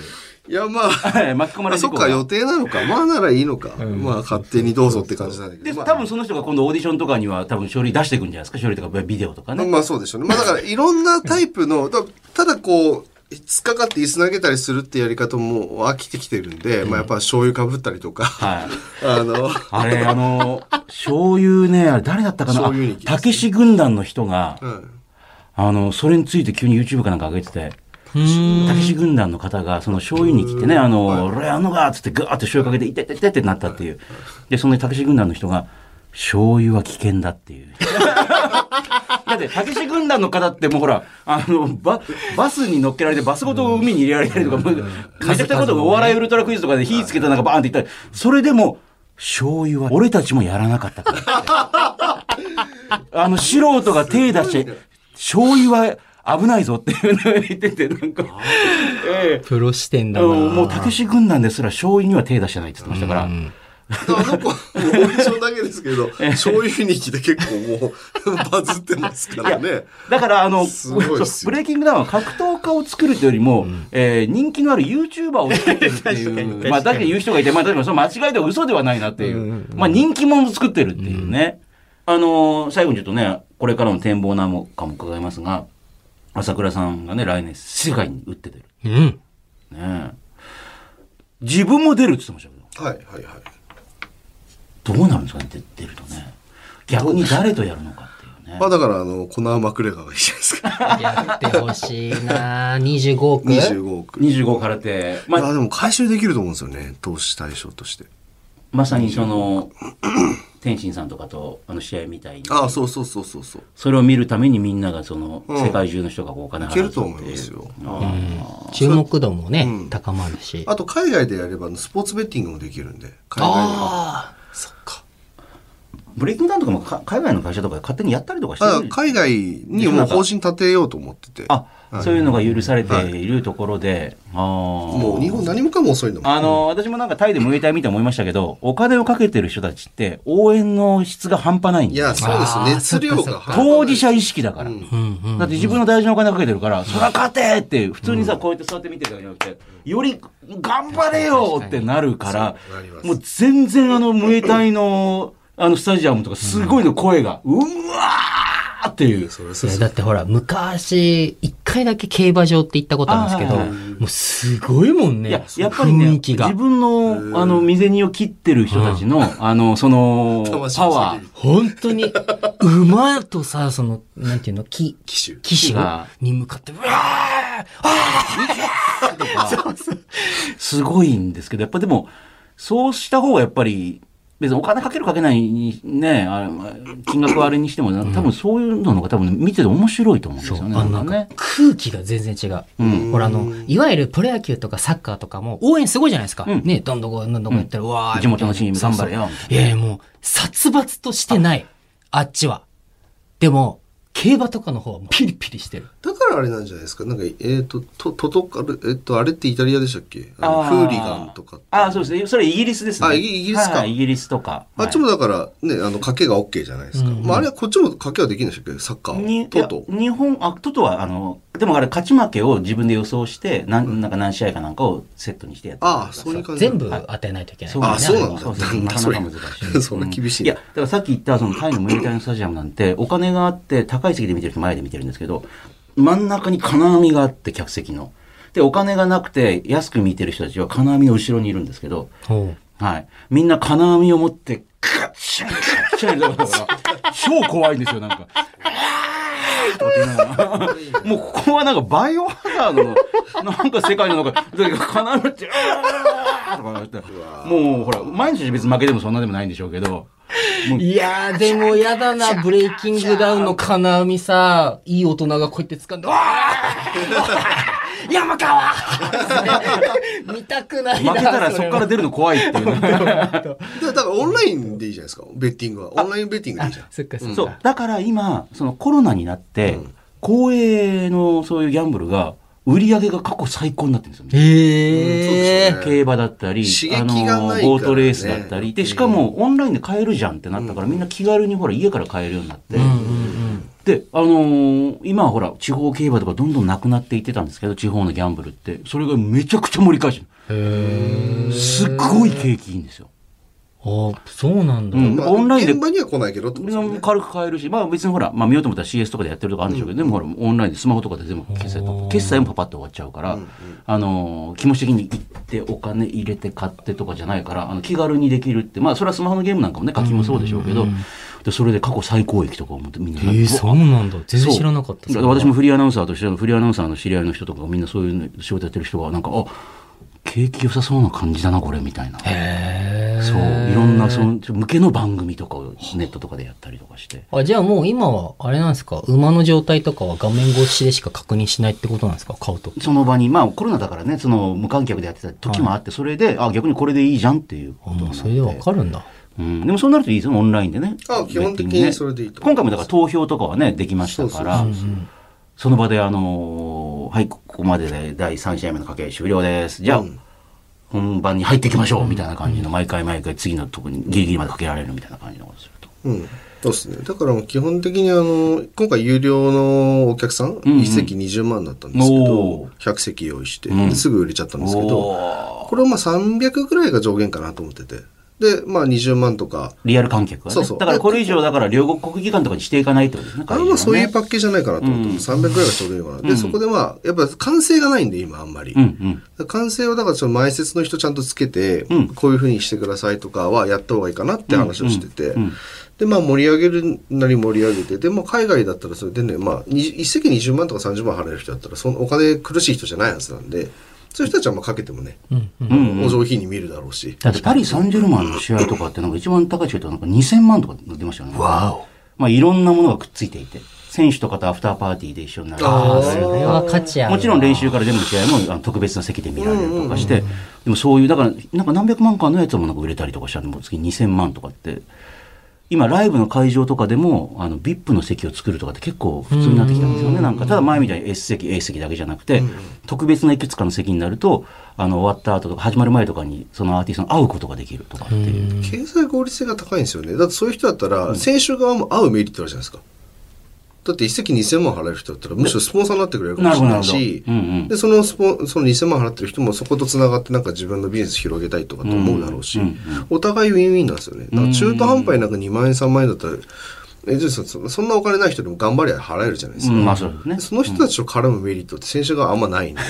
いやまあ、はい巻き込まれるそっか予定なのか。まあならいいのか。まあ勝手にどうぞって感じなんだけで、ど。まあ多分その人が今度オーディションとかには多分書類出していくんじゃないですか書類とかビデオとかね。まあそうでしょうね。まあだからいろんなタイプの、だただこう、突っかかって椅子投げたりするってやり方も飽きてきてるんで、まあやっぱ醤油かぶったりとか、はい。あの、あれ、あの、醤油ね、あれ誰だったかな？醤油にたけし軍団の人が、うん。あの、それについて急に YouTube かなんか上げてて、たけし軍団の方が、その醤油に来てね、あの、俺あんのかっつってガーって醤油かけて、いてててってなったっていう。で、そのたけし軍団の人が、醤油は危険だっていう。だって、たけし軍団の方ってもうほら、あの、バ、バスに乗っけられて、バスごと海に入れられたりとか、もうめちゃくちゃことがお笑いウルトラクイズとかで火つけたなんかバーンって言ったり、それでも、醤油は俺たちもやらなかったから。あの、素人が手出して、醤油は危ないぞっていうのを言ってて、なんか、ええ。プロ視点だあな。のもう、たけし軍団ですら醤油には手出してないって言ってましたから、あの子、オーディションだけですけど、醤油日に来て結構もうバズってますからね。だから、あの、すごいっすよ。ブレイキングダウンは格闘家を作るというよりも、えー人気のある YouTuber を作ってるっていう、まあ、だけ言う人がいて、まあ、でもその間違いでは嘘ではないなっていう、まあ、人気者を作ってるっていうね。あのー最後にちょっとね、これからの展望なのかも伺いますが、朝倉さんがね、来年世界に打って出る。うん。ね自分も出るって言ってましたけど。はいはいはい。どうなるんですかね、出出るとね。逆に誰とやるのかっていうね ま。あだから、あの、コナー・マクレガーがいいじゃないですか。やってほしいな 25億。25億。25からて、まあ、まあでも回収できると思うんですよね。投資対象として。まさにその、天心さんとかとあの試合みたいに、ああ、そうそうそうそうそう。それを見るためにみんながその、うん世界中の人がこうお金払いけると思いますよあ注目度もね、うん高まるし。あと海外でやればスポーツベッティングもできるんで。海外で。ああ、そっか。ーブレイキングダウンとかもか海外の会社とかで勝手にやったりとかしてるあ海外にもう方針立てようと思ってて。あ、はいそういうのが許されているところで、あももう日本何もかも遅いんだも。ん。あの、私もなんかタイでムエタイ見て思いましたけど、お金をかけてる人たちって応援の質が半端ないんですよ。いや、そうです熱量が。半端ない。当事者意識だから。だって自分の大事なお金かけてるから、そら勝てって、普通にさ、こうやって座って見てるだけじゃなくて、より頑張れよってなるからもう全然あの、ムエタイの、あの、スタジアムとかすごいの声が、うわーっていう。それそれいやだってほら、昔、一回だけ競馬場って行ったことあるんですけど、あはいはいもうすごいもんね。いや、やっぱりね、雰囲気が自。分の、あの、未銭を切ってる人たちの、あの、その、魂パワー。本当に、馬とさ、その、なんていうの、騎、機種。騎士がに向かって、うわとか、すごいんですけど、やっぱでも、そうした方がやっぱり、別にお金かけるかけないにね、あ金額はあれにしても、多分そういうのが多分見てて面白いと思うんですよね。ね。空気が全然違う。うんほら、あの、いわゆるプロ野球とかサッカーとかも応援すごいじゃないですか。うんね、どんどこ、どんどこやったら、うわー地元のチーム頑張れよいやいや、もう、殺伐としてない。あっちは。でも、競馬とかの方はピリピリしてる。だからあれなんじゃないですか？なんか、えっ、と、と、トトカル、えっ、と、あれってイタリアでしたっけ？あのあフーリガンとかって。ああ、そうですね。それイギリスですね。あイギリスかはいイギリスとか。あっちもだから、ね、あの、賭けが OK じゃないですか。まあ、あれはこっちも賭けはできるんでしたっけ？サッカー。トト日本、あ、トトは、あの、でもあれ、勝ち負けを自分で予想して、なんなんか何試合かなんかをセットにしてやってるああ、そういう感じ。全部当てないといけない。あそうなんだそうそうなんだそれなかなか難しい。そんな厳しいいや、だからさっき言った、そのタイのムエタイのスタジアムなんて、お金があって、高い席で見てる人前で見てるんですけど、真ん中に金網があって、客席の。で、お金がなくて、安く見てる人たちは金網の後ろにいるんですけど、はい。みんな金網を持って、カッチンカッチンだから、超怖いんですよ、なんか。もうここはなんかバイオハザードの、なんか世界の中、だけど金網って、あーとか言って、もうほら、毎日別に負けてもそんなでもないんでしょうけど、いやー、でもやだな、ブレイキングダウンの金網さ、いい大人がこうやって掴んで、わー 山川 見たくないな。負けたらそこから出るの怖いっていうね。だだからオンラインでいいじゃないですか。ベッティングは。オンラインベッティングでいいじゃん。そっかそっか。そう。だから今、そのコロナになって、公営のそういうギャンブルが、売り上げが過去最高になってるんですよね。へー。ね。競馬だったり、刺激あの、がないからね。ボートレースだったり、で、しかもオンラインで買えるじゃんってなったから、みんな気軽にほら家から買えるようになって、で、あのー今はほら、地方競馬とかどんどんなくなっていってたんですけど、地方のギャンブルって、それがめちゃくちゃ盛り返してる。すっごい景気いいんですよ。あそうなんだ。うんまあ、オンラインで現場には来ないけどね。軽く買えるし、まあ別にほら、まあ見ようと思ったら CS とかでやってるとかあるんでしょうけど、でもほら、オンラインでスマホとかで全部決済決済もパパッと終わっちゃうから、あのー、気持ち的に行ってお金入れて買ってとかじゃないから、あの、気軽にできるって、まあそれはスマホのゲームなんかもね、課金もそうでしょうけど、で、それで過去最高益とかをみんな、えー、そうなんだ。全然知らなかった。私もフリーアナウンサーとして、フリーアナウンサーの知り合いの人とかがみんなそういう仕事やってる人が、なんか、あ、景気良さそうな感じだな、これ、みたいな。へー。そう。いろんな、その、向けの番組とかをネットとかでやったりとかして。あ、じゃあもう今は、あれなんですか？馬の状態とかは画面越しでしか確認しないってことなんですか？買うと。その場に、まあコロナだからね、その無観客でやってた時もあって、それで、あ、逆にこれでいいじゃんっていうことになって。あそれでわかるんだ。うん、でもそうなるといいですよ、オンラインでね。あ基本的にそれでいいと思今回もだから投票とかはね、できましたから、その場であのーはい、ここまでで第3試合目の掛け合い終了です。じゃあ、本番に入っていきましょうみたいな感じの、毎回毎回次のとこにギリギリまでかけられるみたいな感じのことすると。うん。そうですね。だから基本的にあの、今回有料のお客さん、1席20万だったんですけおどー、100席用意して、ですぐ売れちゃったんですけど、これをまあ300ぐらいが上限かなと思ってて。で、まあ20万とか、リアル観客はね。そうそうだからこれ以上、だから両国国技館とかにしていかないってことですね。あれはそういうパッケージじゃないかなと思って、300ぐらいがちょうどいいのかな。で、そこでまあ、やっぱ歓声がないんで、今あんまり。うんうん。歓声はだからその前説の人ちゃんとつけて、うんこういうふうにしてくださいとかはやった方がいいかなって話をしてて、うんうんでまあ盛り上げるなり盛り上げてでも海外だったらそれでねまあに一席20万とか30万払える人だったらそのお金苦しい人じゃないはずなんでそういう人たちはまあかけてもね、お上品に見るだろうし、だってパリ・サンジェルマンの試合とかってなんか一番高いチケットなんか2000万とか出ましたよね。わお。まあいろんなものがくっついていて、選手とかとアフターパーティーで一緒になる。あーそれは価値あるわ。もちろん練習から全部の試合もあの特別な席で見られるとかして、でもそういう、だから、なんか何百万かのやつもなんか売れたりとかしたんで、もう月2000万とかって、今ライブの会場とかでも、あの、VIP の席を作るとかって結構普通になってきたんですよね。なんか、ただ前みたいに S 席、A 席だけじゃなくて、特別ないくつかの席になると、あの、終わった後とか始まる前とかに、そのアーティストに会うことができるとかっていう。経済合理性が高いんですよね。だってそういう人だったら、選手側も会うメリットあるじゃないですかだって一席2000万払える人だったらむしろスポンサーになってくれるかもしれないし、うんうん。でそのスポンその2000万払ってる人もそことつながってなんか自分のビジネス広げたいとかと思うだろうし、うんうんお互いウィンウィンなんですよね。中途半端になんか2万円3万円だったらえじゃあそそんなお金ない人でも頑張りゃ払えるじゃないですか、うんまあそうですね。その人たちと絡むメリットって選手があんまないんで、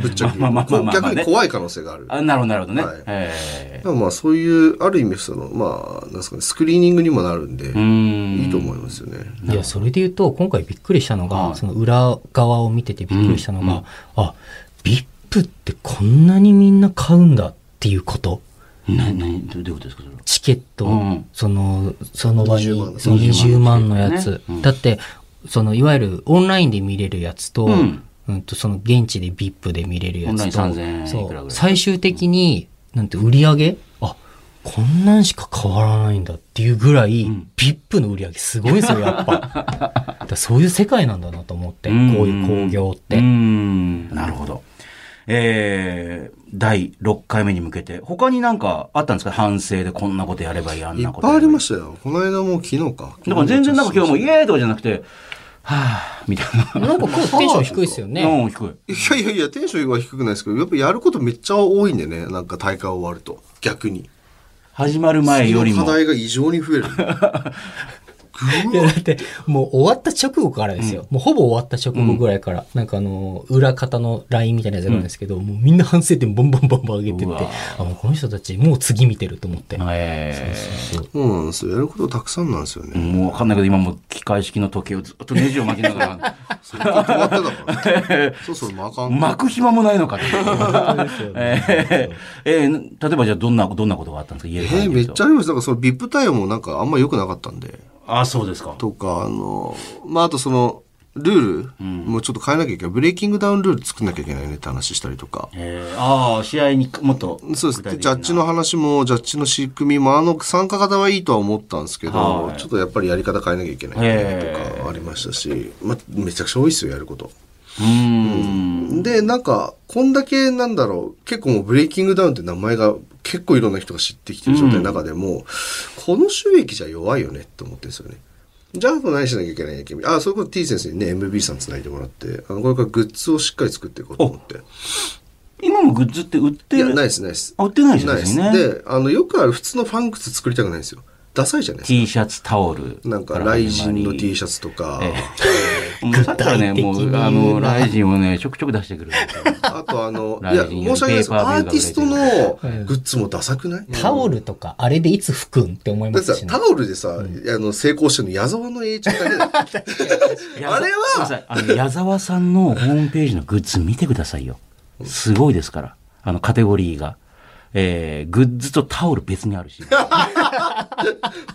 ぶっちゃけまあまあまあまあ逆に怖い可能性がある。あなるほど、なるほどね。はいえまあそういう、ある意味その、まあ、なんですかね、スクリーニングにもなるんで。いいと思いますよね。いや、それで言うと、今回びっくりしたのが、はいその裏側を見ててびっくりしたのが、あ、VIP ってこんなにみんな買うんだっていうこと。な、な、どういうことですか、それは？チケット、うんその、その場に、20万その20万のやつ。ねうんだって、その、いわゆるオンラインで見れるやつと、うんうんと、その現地で VIP で見れるやつと、オンライン3000円そいくらぐらい？う、最終的に、なんて売り上げ？あ、こんなんしか変わらないんだっていうぐらい、VIP の売り上げすごいですよ、やっぱ。だそういう世界なんだなと思って、こういう興行って。うん。なるほど。えー、第6回目に向けて、他になんかあったんですか？反省でこんなことやればいい、あんいっなことぱいありまししたよ。この間も昨日か。だから全然なんか今日もイエーイとかじゃなくて、はぁ、みたいな。なんか今日テンション低いですよね。うん、低い。いやいやいや、テンションは低くないですけど、やっぱやることめっちゃ多いんでね、なんか大会終わると。逆に。始まる前よりも課。題が異常に増える。いやだって、もう終わった直後からですよ。もうほぼ終わった直後ぐらいから、なんかあの、裏方の LINE みたいなやつがあるんですけど、もうみんな反省点ボンボンボンボン上げてってあ、もうこの人たちもう次見てると思って。えそうなんですよ。やることたくさんなんですよー、ね。もうわかんないけど、今もう機械式の時計をずっとネジを巻きながら、それ止まってたからね。そうそう、まかん。巻く暇もないのかって。えーえー例えばじゃあどんな、どんなことがあったんですか？言ええー、めっちゃあります。だからその VIP 対応もなんかあんま良くなかったんで。あ、そうですか。とか、あの、まあ、あとその、ルールもうちょっと変えなきゃいけない。ブレイキングダウンルール作んなきゃいけないねって話したりとか。えー、ああ、試合にもっと。そうです。具体的なでジャッジの話も、ジャッジの仕組みも、あの参加型はいいとは思ったんですけど、はいちょっとやっぱりやり方変えなきゃいけないえとかありましたし、まあ、めちゃくちゃ多いですよ、やること。うーん。で、なんか、こんだけなんだろう、結構もうブレイキングダウンって名前が結構いろんな人が知ってきてる状態の中でも、この収益じゃ弱いよねって思ってるんですよね。じゃあ、何しなきゃいけないんやけどあ、そういうこと T 先生にね、MB さんつないでもらって、あの、これからグッズをしっかり作っていこうと思って。今もグッズって売っていや、るないです、ないです。あ売ってないですよないです。ねで、あの、よくある普通のファン靴作りたくないんですよ。ダサいじゃないですか。T シャツ、タオル。なんか、ライジンの T シャツとか、もうさっきからね、もう、あの、ライジンをね、ちょくちょく出してくる。あとあの、いや、申し訳ないです。アーティストのグッズもダサくない？タオルとか、あれでいつ拭くんって思いますし、ねタ。オルでさ、あの、成功してるの矢沢のだよ。あれは？ごめんなさいあの、矢沢さんのホームページのグッズ見てくださいよ。すごいですから。あの、カテゴリーが。えー、グッズとタオル別にあるし。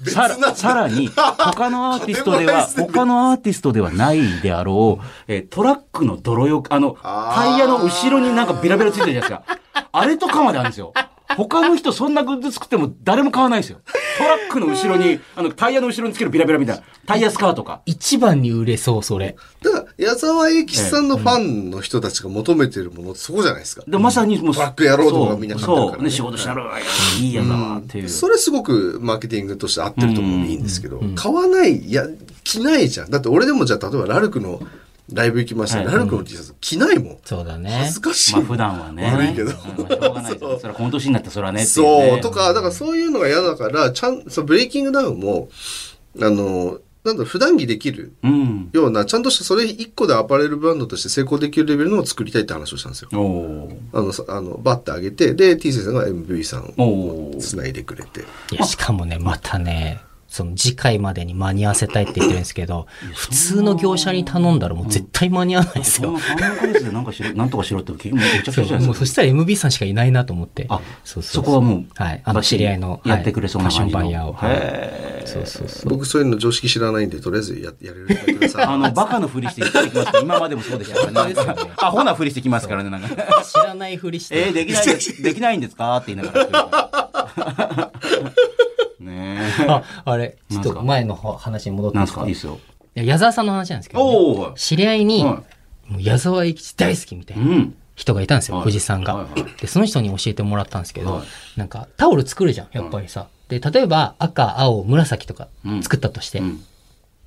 さら、さらに、他のアーティストでは、他のアーティストではないであろう、えートラックの泥よく、あの、タイヤの後ろになんかビラビラついてるじゃないですか。あれとかまであるんですよ。他の人そんなグッズ作っても誰も買わないですよ。トラックの後ろに、あの、タイヤの後ろにつけるビラビラみたいな。タイヤスカーとか。一番に売れそう、それ。だから、矢沢永吉さんのファンの人たちが求めてるものってそこじゃないですか。で、まさにもう、トラック野郎とかそうみんな買ってるからねそう。ね、仕事したら、いいやなっていう。それすごくマーケティングとして合ってると思うんでいいんですけど、買わない、いや、着ないじゃん。だって俺でもじゃあ、例えばラルクのライブ行きました、はいラルクの T シャツ着ないもん。そうだね恥。ずかしい。まあ普段はね。悪いけど。しょうがないですよそれはこの年になったらそれはねっていそう、ねとか、だからそういうのが嫌だから、ちゃん、そうブレイキングダウンも、あの、なんだろう、普段着できるうん。ような、ちゃんとしたそれ一個でアパレルブランドとして成功できるレベルのを作りたいって話をしたんですよ。おおあの、さあの、バッて上げて、で、T 先生が MV さんおをお繋いでくれて。いや、しかもね、またね、その次回までに間に合わせたいって言ってるんですけど、普通の業者に頼んだらもう絶対間に合わないですよそんな。3ヶ月でなんかしろ、なんとかしろって結局 めちゃくちそうゃじゃないですか。もうそしたら MB さんしかいないなと思って。あそうそこはもうはい。あの、知り合いの、やってくれそうなはいファッショ感じの。ンバイヤーを。はいそうそうそう。僕そういうの常識知らないんで、とりあえずややれるだけください。あの、バカのふりして言ってきます今までもそうでしたからね。アホなふりしてきますからね、なんか。知らないふりして。えー、できないです、できないんですか？って言いながら。あ、あれ、ちょっと前の話に戻っていないですか？か？いいっすよ。矢沢さんの話なんですけど、知り合いに、矢沢永吉大好きみたいうな。ん。人がいたんですよ、はい藤さんが、で、その人に教えてもらったんですけど、はいなんかタオル作るじゃん、やっぱりさ。で、例えば赤、青、紫とかうん作ったとして。うん。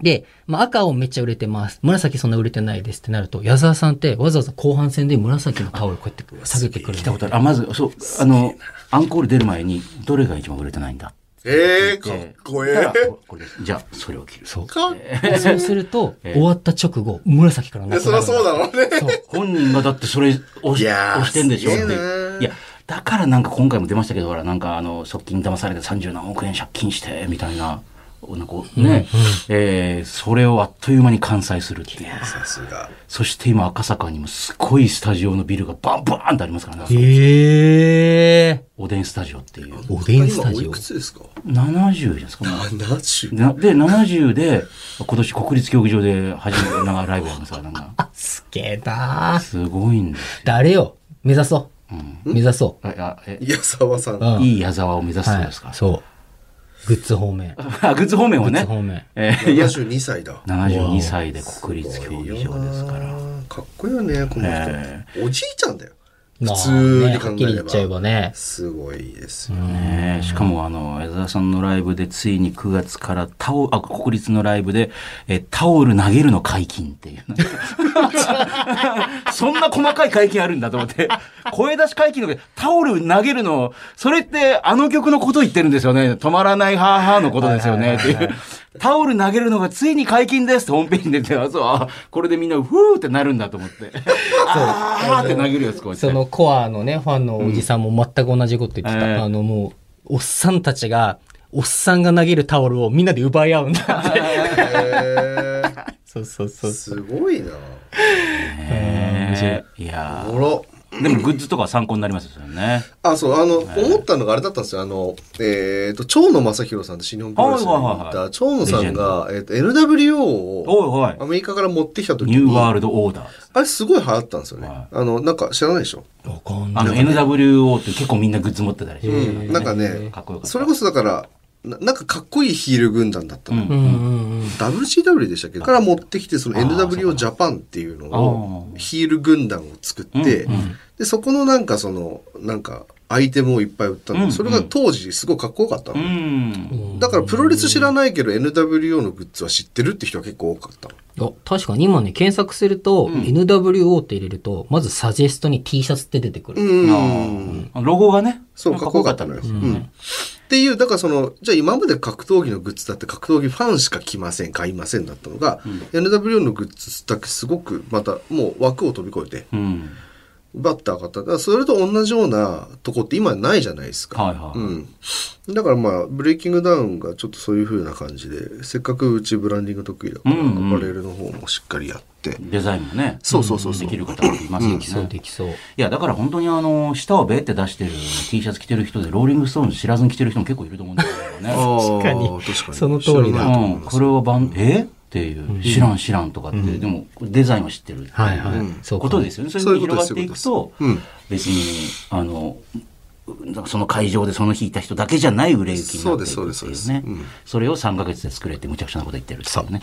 で、まあ、赤青めっちゃ売れてます。紫そんな売れてないですってなると、矢沢さんってわざわざ後半戦で紫のタオルこうやって下げてくる聞いたことある。あ、まず、そう、あの、アンコール出る前に、どれが一番売れてないんだ？えー、かっこええじゃあ、それを着る。そう。かっでそうすると、ええ終わった直後、紫からなくそりゃなるんだ。そうだろうね。そう。本人がだってそれ押し押してんでしょ？って。いや、だからなんか今回も出ましたけど、ほら、なんかあの、側近騙されて30何億円借金して、みたいな、なんかね、えーそれをあっという間に完済するっていう。さすが。そして今赤坂にもすごいスタジオのビルがバンバーンってありますからね。へえおでんスタジオっていう。おでんスタジオ？いく。つですか？70じゃないですか？もう ?70。なで、70で、今年国立競技場で初めてなんかライブやりますから、なんか。すげえなーすごいんです誰よ？目指そう。目指そああえ矢沢さん。う。うん。いい矢沢を目指すそうですか、はい、そう。グッズ方面。あ、グッズ方面をグッズね。方面。えーいや、72歳だ。72歳で国立競技場ですから。かっこいいよね、このえ人。おじいちゃんだよ。まあ普通にね、考えればはっきり言っちゃえばね。すごいですよ。ねしかもあの、江澤さんのライブでついに9月からタオあ、国立のライブで、え、タオル投げるの解禁っていう。そんな細かい解禁あるんだと思って。声出し解禁のタオル投げるの、それってあの曲のこと言ってるんですよね。止まらないハーハーのことですよね。っていう。タオル投げるのがついに解禁ですってホームページに出て、あ、そう、あ、これでみんなふーってなるんだと思って。あーって投げるやつこうやってそのコアのね、ファンのおじさんも全く同じこと言ってた。ええあのもう、おっさんたちが、おっさんが投げるタオルをみんなで奪い合うんだって。へそうそうそう。ーすごいな。ねいやおもろ。ーでもグッズとか参考になりますよね。あ、そう、あの、思ったのがあれだったんですよ。あの、えっと、蝶野正宏さんって新日本プロレスにはいはいはいいた、蝶野さんが、えっと、NWO をア。メリカから持ってきた時に、ニューワールドオーダー。あれすごい流行ったんですよねは。あの、なんか知らないでしょ？あの NWO って結構みんなグッズ持ってたりしうて。ん。なんかねかっこよかった。それこそだから、ななんかかっこいいヒール軍団だったの。うんうんうんうん。WCW でしたっけ？から持ってきて、その NWO ジャパンっていうのをヒール軍団を作ってうんうん、で、そこのなんかその、なんか、アイテムをいっぱい売ったの。うんそれが当時すごいかっこよかったうの。ん。だからプロレス知らないけど NWO のグッズは知ってるって人は結構多かったの。あ確かに今ね、検索すると、NWO って入れると、まずサジェストに T シャツって出てくる。うん。ロゴがね。そう、かっこよかったのよ。うん。っていう、だからその、じゃあ今まで格闘技のグッズだって格闘技ファンしか着ません、買いませんだったのが、NWO のグッズだけすごくまたもう枠を飛び越えて、うん。バッて上がった。だからそれと同じようなとこって今ないじゃないですか。はいはいうん。だからまあ、 BreakingDown がちょっとそういう風な感じで、せっかくうちブランディング得意だから、うんうんアパレルの方もしっかりやって。デザインもね。そうそうそうそうできる方もいますよね。そうできそう。いや、だから本当にあの、舌をべって出してる T シャツ着てる人で、ローリングストーンズ知らずに着てる人も結構いると思うんですよね。確かに確かに。その通りだうま、すこれはバン、えっていう、知らん知らんとかって、でもデザインは知ってるっていうはいはい。そうことですよね。そういうふうに広がっていくとそういうこと、別に、あの、その会場でその日いた人だけじゃない売れ行きになっていくってそうですそういうねですそうですうん。それを3ヶ月で作れってむちゃくちゃなこと言ってるっていうね。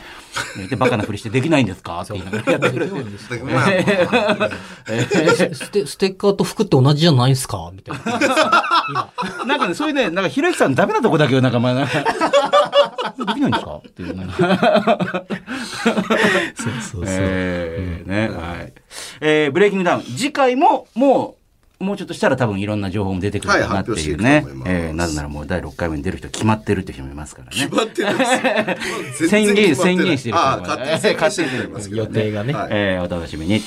で、バカなふりしてできないんですか？って言いながらやってくれてる。だからまあステステッカーと服って同じじゃないんすか？みたいな。なんかね、そういうね、なんかひろゆきさんダメなとこだけをなんかまあなんか、できないんですか？っていう。そうそうそう。えーね、はい。えーブレイキングダウン。次回も、もう、もうちょっとしたら多分いろんな情報も出てくるかなっていうね。はいえーなぜならもう第6回目に出る人決まってるっていう人もいますからね。決まってないです。宣言、宣言してる人もああ、勝手に宣言してね。予定がね。はい。えーお楽しみに。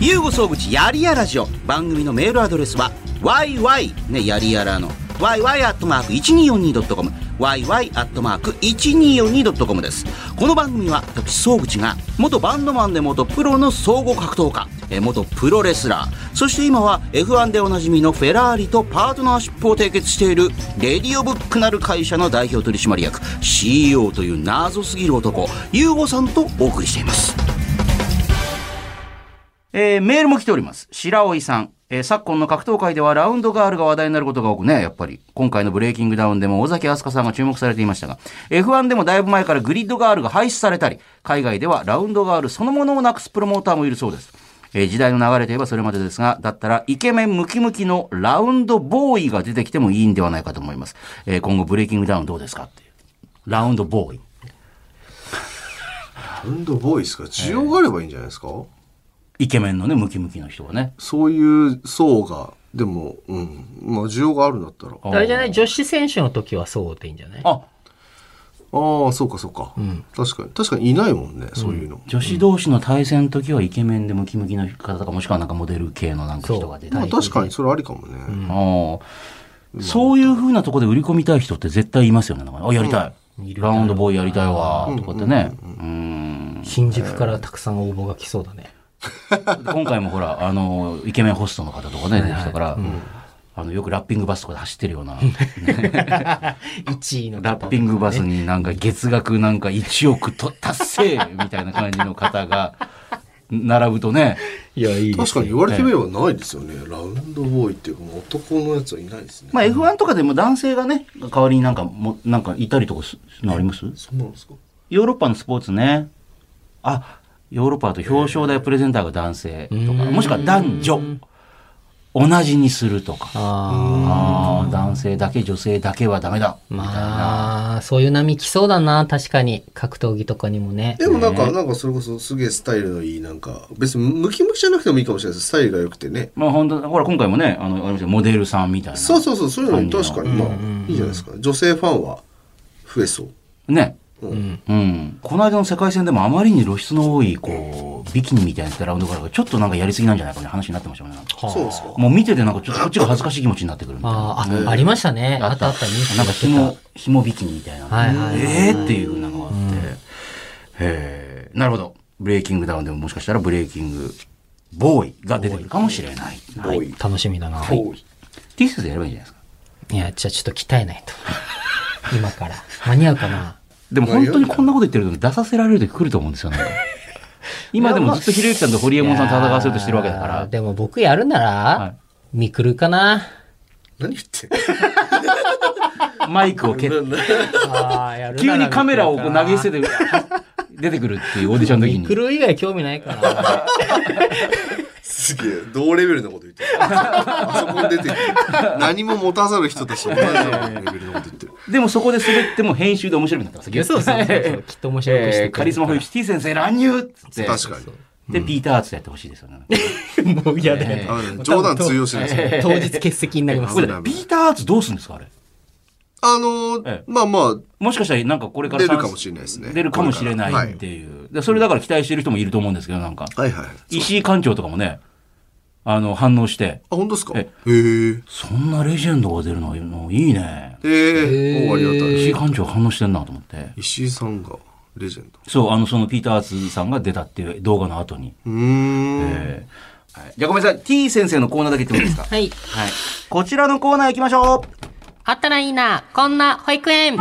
ゆうご総口やりやラジオ。番組のメールアドレスは yy ねやりやらの yy アットマーク 1242.com yy.1242.com ですこの番組は私総口が元バンドマンで元プロの総合格闘家元プロレスラーそして今は F1 でおなじみのフェラーリとパートナーシップを締結しているレディオブックなる会社の代表取締役 CEO という謎すぎる男ゆうごさんとお送りしていますえーメールも来ております。白老さん。えー昨今の格闘界ではラウンドガールが話題になることが多くね、やっぱり。今回のブレイキングダウンでも尾崎明日香さんが注目されていましたが、F1 でもだいぶ前からグリッドガールが廃止されたり、海外ではラウンドガールそのものをなくすプロモーターもいるそうです。えー時代の流れといえばそれまでですが、だったらイケメンムキムキのラウンドボーイが出てきてもいいんではないかと思います。えー今後ブレイキングダウンどうですかっていう。ラウンドボーイ。ラウンドボーイですか？需要があればいいんじゃないですか、イケメンのね、ムキムキの人がね。そういう層が、でも、うん。まあ、需要があるんだったら。ああれじゃない？女子選手の時はそうでいいんじゃない？あ、あ、そうかそうか、確かに。確かにいないもんね、そういうの。女子同士の対戦の時はイケメンでムキムキの方とかもしくはなんかモデル系のなんか人が出てまあ、確かにそれありかもね。ああそういう風なところで売り込みたい人って絶対いますよね。あ、やりたい。ラウンドボーイやりたいわ。とかってね。うん。新宿からたくさん応募が来そうだね。今回もほら、あの、イケメンホストの方とかね、出てきたから、あの、よくラッピングバスとかで走ってるような、1位のラッピングバスになんか月額なんか1億と達成みたいな感じの方が、並ぶとね、いや、いい確かに言われてみればないですよね。ラウンドボーイっていうか、男のやつはいないですね。まあ F1 とかでも男性がね、代わりになんかも、なんかいたりとかすあります？そうなんですか。ヨーロッパのスポーツね。あ、ヨーロッパだと表彰台プレゼンターが男性とか、もしくは男女。同じにするとか。あああ、男性だけ女性だけはダメだ。みたいな。まあ、そういう波来そうだな、確かに。格闘技とかにもね。でもなんか、なんかそれこそすげえスタイルのいい、なんか、別にムキムキじゃなくてもいいかもしれないですスタイルが良くてね。まあ本当ほら今回もね、あの、モデルさんみたいな。そうそうそう、そういうの確かに、まあ、いいじゃないですか。女性ファンは増えそう。ね。うん。うん。この間の世界戦でもあまりに露出の多い、こう、ビキニみたいなラウンドからがちょっとなんかやりすぎなんじゃないかね話になってましたもんね。そうですか。もう見ててなんかちょっとこっちが恥ずかしい気持ちになってくるみたいな。あーあ、ありましたね。あったあった、ニュースなんかで紐、紐ビキニみたいな。はいはいはいええっていうのがあって。へえなるほど。ブレイキングダウンでももしかしたらブレイキングボーイが出てくるかもしれない。はい。ボーイ。楽しみだな。ボーイ。T シャツでやればいいんじゃないですか？いや、じゃあちょっと鍛えないと。今から。間に合うかな？でも本当にこんなこと言ってると出させられる時来ると思うんですよね。今でもずっとひろゆきさんとホリエモンさん戦わせようとしてるわけだから。でも僕やるなら、はいミクルかな。何言ってん マイクを蹴って、あーやるなら急にカメラをこう投げ捨てて。て、出てくるっていうオーディションの時に。ミクル以外興味ないかな。すげえ、同レベルのこと言ってる。あそこに出てくる。何も持たざる人たちと同じようなレベルのこと言ってる。でもそこで滑っても編集で面白くなってます。いやそうそうそうきっと面白くしてカリスマ保育士 T 先生乱入っつって。確かに。で、ピーターアーツでやってほしいですよね。もう嫌だよ。ね冗談通用しないですよ。当日欠席になりますピーターアーツどうするんですかあれ？あのーええまあまもしかしたらなんかこれあ、から参出るかもしれないですね。出るかもしれないっていう。でそれだから期待してる人もいると思うんですけど、なんか。はい。はいはい。石井館長とかもね、あの、反応して、あ、本当ですか？えへえ。そんなレジェンドが出るのいいね。へえ。おありがたい。石井館長反応してんなと思って。石井さんがレジェンド。そう、あの、そのピーター・アーツさんが出たっていう動画の後に。うーん。えーはいじゃあごめんなさい。T 先生のコーナーだけ言ってもいいですか？はい。はい。こちらのコーナー行きましょう。あったらいいな、こんな保育園。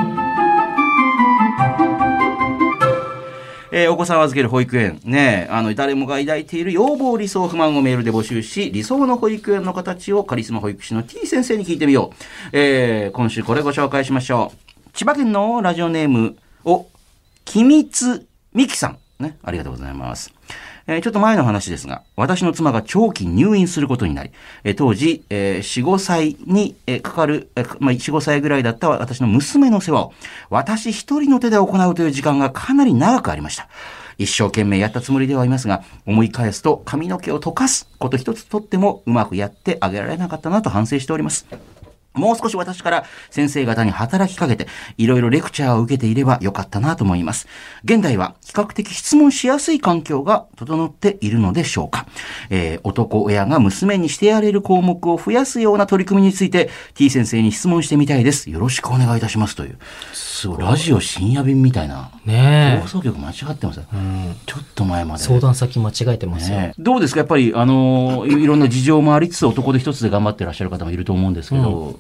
えーお子さんを預ける保育園。ねあの、誰もが抱いている要望、理想、不満をメールで募集し、理想の保育園の形をカリスマ保育士の T 先生に聞いてみよう。えー今週これご紹介しましょう。千葉県のラジオネームを、きみつみきさん。ね、ありがとうございます。ちょっと前の話ですが、私の妻が長期入院することになり、当時、えー4、5歳に、かかる、えーまあ、4、5歳ぐらいだった私の娘の世話を、私一人の手で行うという時間がかなり長くありました。一生懸命やったつもりではいますが、思い返すと髪の毛を溶かすこと一つとってもうまくやってあげられなかったなと反省しております。もう少し私から先生方に働きかけて、いろいろレクチャーを受けていればよかったなと思います。現代は比較的質問しやすい環境が整っているのでしょうか。えー男親が娘にしてやれる項目を増やすような取り組みについて、T 先生に質問してみたいです。よろしくお願いいたしますという。すごい、ラジオ深夜便みたいな。ね放送局間違ってます。うん。ちょっと前まで。相談先間違えてますよ。ねどうですか？やっぱり、あのーいいろんな事情もありつつ男で一つで頑張ってらっしゃる方もいると思うんですけど、ん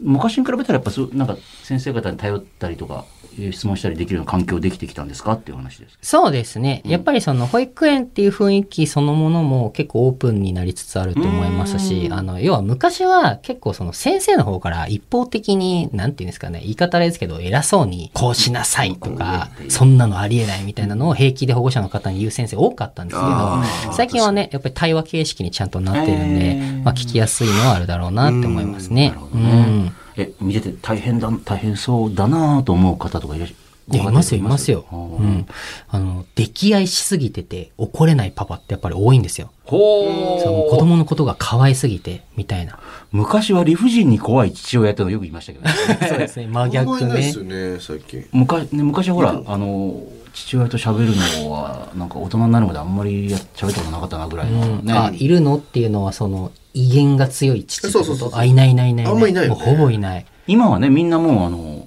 昔に比べたらやっぱなんか先生方に頼ったりとか、質問したりできるような環境できてきたんですかっていう話です。そうですね。やっぱりその保育園っていう雰囲気そのものも結構オープンになりつつあると思いますし、あの、要は昔は結構その先生の方から一方的に、なんていうんですかね、言い方あれですけど、偉そうにこうしなさいとか、そんなのありえないみたいなのを平気で保護者の方に言う先生多かったんですけあど、ー最近はね、やっぱり対話形式にちゃんとなってるんで、まあ聞きやすいのはあるだろうなって思いますね。うねん。え、見てて大変だ、大変そうだなと思う方とかいらっしゃいや、いますよ、います？よ。うん。あの、溺愛しすぎてて怒れないパパってやっぱり多いんですよ。ほそう子供のことが可愛すぎて、みたいな。昔は理不尽に怖い父親ってのよく言いましたけど、ね、そうですね、真逆ねりないです。よね、最近。昔ね昔はほら、あの父親と喋るのはなんか大人になるまであんまりや喋ったことなかったなぐらいの、ねあ、いるの？っていうのは、その、威厳が強い父ってこと？そうそうそうそう。あ、いないいないいない。あんまいないよね。もうほぼいない。今はねみんなもうあの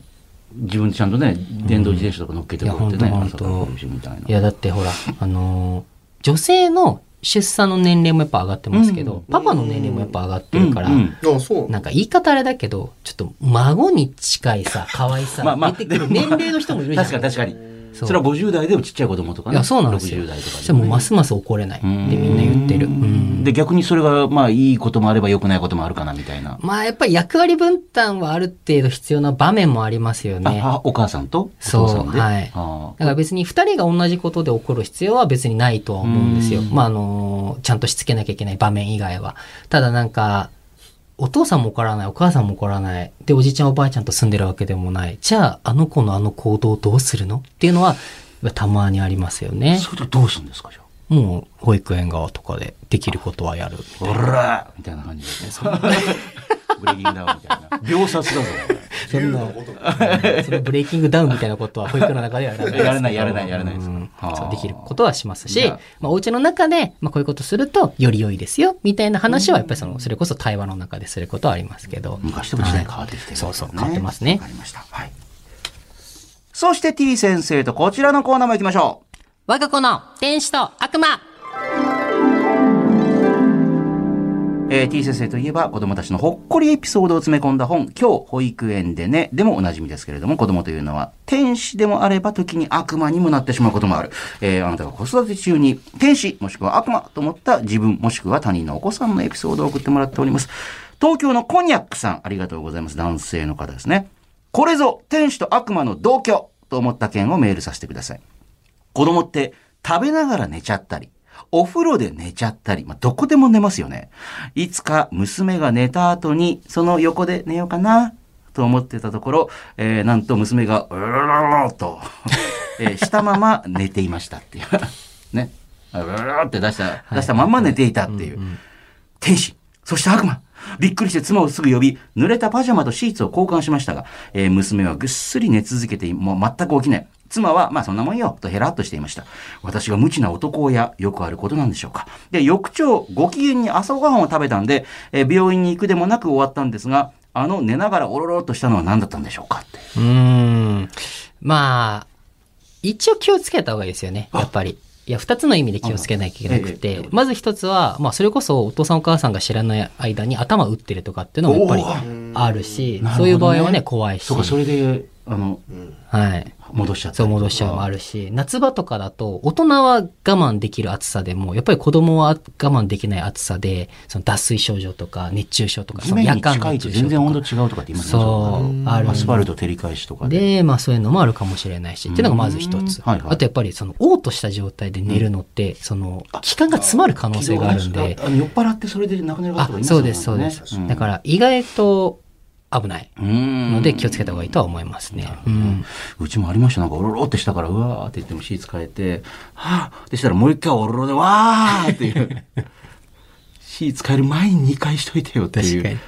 自分でちゃんとね電動自転車とか乗っけてこうやってね、いやんとほんと来るしみたいな。いや、だってほら、あのー女性の出産の年齢もやっぱ上がってますけど、パパの年齢もやっぱ上がってるから、うんうんあ、そう。なんか言い方あれだけど、ちょっと孫に近いさ、可愛さ、まあまあ。出てくる年齢の人もいるじゃん。確かに確かにそれは50代でもちっちゃい子供とかね。いや、そうなんですよ。60代とかそしたらもうますます怒れないってみんな言ってる。うん。で逆にそれがまあいいこともあれば良くないこともあるかなみたいな、まあやっぱり役割分担はある程度必要な場面もありますよね。ああお母さんと？おそう父さんで？はい。あだから別に二人が同じことで怒る必要は別にないとは思うんですよ。まああの、ちゃんとしつけなきゃいけない場面以外は。ただなんか、お父さんも怒らない、お母さんも怒らない。で、おじいちゃんおばあちゃんと住んでるわけでもない。じゃあ、あの子のあの行動をどうするの？っていうのは、たまにありますよね。それとどうするんですかじゃもう、保育園側とかでできることはやる。あおらみたいな感じでねブレーキングダウンみたいな秒殺だぞそんな、そのブレイキングダウンみたいなことは保育の中ではやらない。やらないやらないやらないですそうできることはしますしまあ、お家の中で、まあ、こういうことするとより良いですよ、みたいな話はやっぱりその、それこそ対話の中ですることはありますけど。昔とも時代変わってきてる、そうそう変わってますねわかりました。はい。そして T 先生とこちらのコーナーも行きましょう。我が子の天使と悪魔えー T 先生といえば子供たちのほっこりエピソードを詰め込んだ本、今日保育園でね、でもおなじみですけれども、子供というのは天使でもあれば時に悪魔にもなってしまうこともある。えーあなたが子育て中に天使もしくは悪魔と思った自分もしくは他人のお子さんのエピソードを送ってもらっております。東京のコニャックさん、ありがとうございます。男性の方ですね。これぞ天使と悪魔の同居と思った件をメールさせてください。子供って食べながら寝ちゃったり、お風呂で寝ちゃったり、まあ、どこでも寝ますよね。いつか娘が寝た後に、その横で寝ようかな、と思ってたところ、えーなんと娘が、うるるるると、えーしたまま寝ていましたっていう。ね。うるるるって出した、出したまま寝ていたっていう。天使、そして悪魔、びっくりして妻をすぐ呼び、濡れたパジャマとシーツを交換しましたが、えー娘はぐっすり寝続けて、もう全く起きない。妻は、まあそんなもんよ、とヘラっとしていました。私が無知な男親、よくあることなんでしょうか。で、翌朝、ご機嫌に朝ごはんを食べたんで、えー病院に行くでもなく終わったんですが、あの寝ながらおろろっとしたのは何だったんでしょうかって。うーん。まあ、一応気をつけた方がいいですよね。やっぱり。いや、二つの意味で気をつけなきゃいけなくええて、まず一つは、まあ、それこそお父さんお母さんが知らない間に頭打ってるとかっていうのもやっぱりあるし、なるねそういう場合はね、怖いし。そうか、それで、あの、はい。戻しちゃった。そう戻しちゃうのもあるし、夏場とかだと、大人は我慢できる暑さでも、やっぱり子供は我慢できない暑さで、その脱水症状とか、熱中症とか、その夜間近いと熱中症全然温度違うとかって言いますね。そう、ある。アスファルト照り返しとかで。で、まあそういうのもあるかもしれないし、っていうのがまず一つ。はいはい。あとやっぱりその、嘔吐した状態で寝るのって、その、気管が詰まる可能性があるんで、酔っ払ってそれで亡くなる方あがいま、すそうです、そうです。だから意外と危ないので気をつけた方がいいとは思いますね。うん。うちもありました。なんか、おろろってしたから、うわーって言ってもシーツ変えて、はぁってしたらもう一回おろろで、わーっていう。シーツ変える前に2回しといてよっていう。ね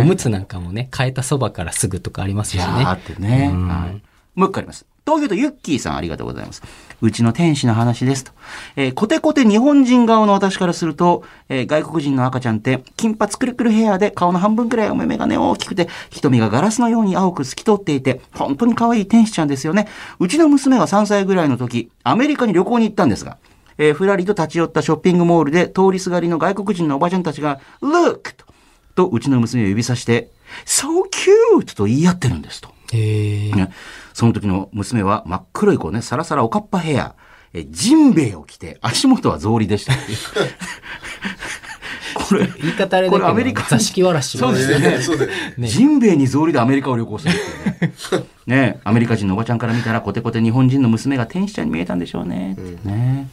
おむつなんかもね、変えたそばからすぐとかありますしね。じゃあってね。うんはい。もう一個あります。東京都ユッキーさんありがとうございます。うちの天使の話ですと。えーコテコテ日本人顔の私からすると、えー外国人の赤ちゃんって、金髪くるくるヘアで顔の半分くらいお目目がね大きくて、瞳がガラスのように青く透き通っていて、本当に可愛い天使ちゃんですよね。うちの娘が3歳ぐらいの時、アメリカに旅行に行ったんですが、えーふらりと立ち寄ったショッピングモールで通りすがりの外国人のおばちゃんたちが、Look! と、とうちの娘を指さして、So cute! と言い合ってるんですと。へえ。ね、その時の娘は真っ黒いこうね、サラサラおかっぱヘア、え、ジンベエを着て、足元は草履でした。これ、言い方あれだけど、これアメリカ座敷わらしそうですよね。そうだよね。ジンベエに草履でアメリカを旅行するっていうね。ねアメリカ人のおばちゃんから見たらコテコテ日本人の娘が天使ちゃんに見えたんでしょうね。ね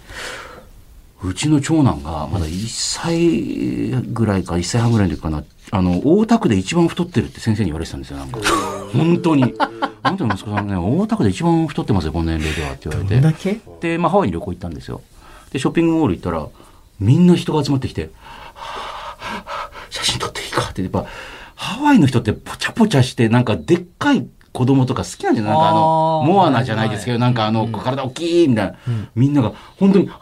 うちの長男がまだ1歳ぐらいか1歳半ぐらいの時かな。あの、大田区で一番太ってるって先生に言われてたんですよ、なんか。本当に。あなたの息子さんね、大田区で一番太ってますよ、この年齢ではって言われて。どんだけ？で、まあ、ハワイに旅行行ったんですよ。で、ショッピングモール行ったら、みんな人が集まってきて、写真撮っていいかって、やっぱ、ハワイの人ってポチャポチャして、なんかでっかい子供とか好きなんじゃないな。んかあの、モアナじゃないですけど、なんかあの、体大きいみたいな、みんなが本当に、は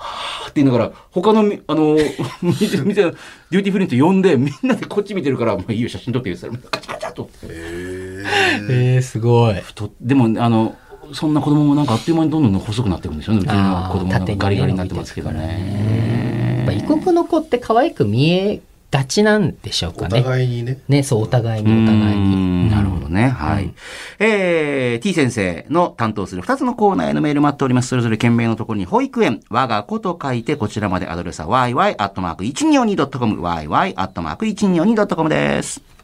ぁって言いながら、他のみ、あの、店、店、デューティーフリーと呼んで、みんなでこっち見てるから、まあいいよ、写真撮って言ったら、カチャカチャと。えー、すごい。とでもあのそんな子供もなんかあっという間にどんどん細くなっていくんですよね。うちの子供なんかガリガリになってますけどね。やっぱ異国の子って可愛く見えがちなんでしょうおかね。互いにね。ね、そう、お互いにお互いに。なるほどね。はい。えー、t 先生の担当する2つのコーナーへのメール待っております。それぞれ件名のところに保育園、我が子と書いて、こちらまでアドレスは yy.1242.com、yy.1242.com です。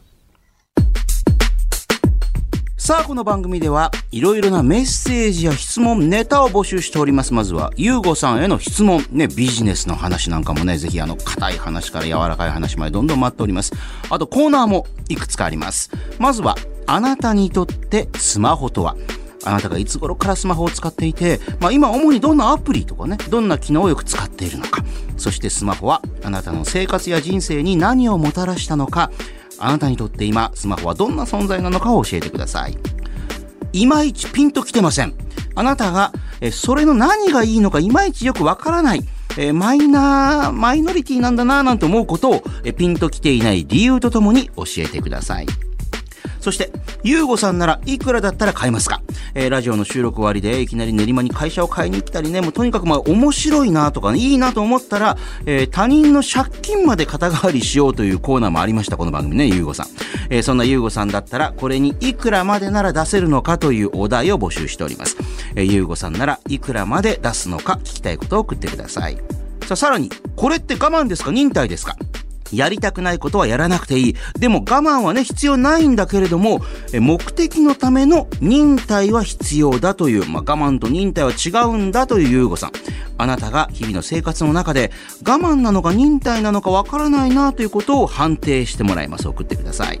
さあ、この番組では、いろいろなメッセージや質問、ネタを募集しております。まずは、ゆうごさんへの質問、ね、ビジネスの話なんかもね、ぜひあの、硬い話から柔らかい話までどんどん待っております。あと、コーナーもいくつかあります。まずは、あなたにとってスマホとは？あなたがいつ頃からスマホを使っていて、まあ今主にどんなアプリとかね、どんな機能をよく使っているのか。そしてスマホはあなたの生活や人生に何をもたらしたのか。あなたにとって今、スマホはどんな存在なのかを教えてください。いまいちピンときてません。あなたが、えそれの何がいいのかいまいちよくわからない。えマイナー、マイノリティなんだなぁなんて思うことを、えピンときていない理由とともに教えてください。そして、ゆうごさんならいくらだったら買えますか？えーラジオの収録終わりでいきなり練馬に会社を買いに来たりね、もうとにかくまあ面白いなとかね、いいなと思ったら、えー他人の借金まで肩代わりしようというコーナーもありました、この番組ね、ゆうごさん。えーそんなゆうごさんだったら、これにいくらまでなら出せるのかというお題を募集しております。えーゆうごさんならいくらまで出すのか聞きたいことを送ってください。さあ、さらに、これって我慢ですか？忍耐ですか？やりたくないことはやらなくていい。でも我慢はね、必要ないんだけれども、目的のための忍耐は必要だという、まあ、我慢と忍耐は違うんだというゆうごさん。あなたが日々の生活の中で我慢なのか忍耐なのかわからないなということを判定してもらいます。送ってください。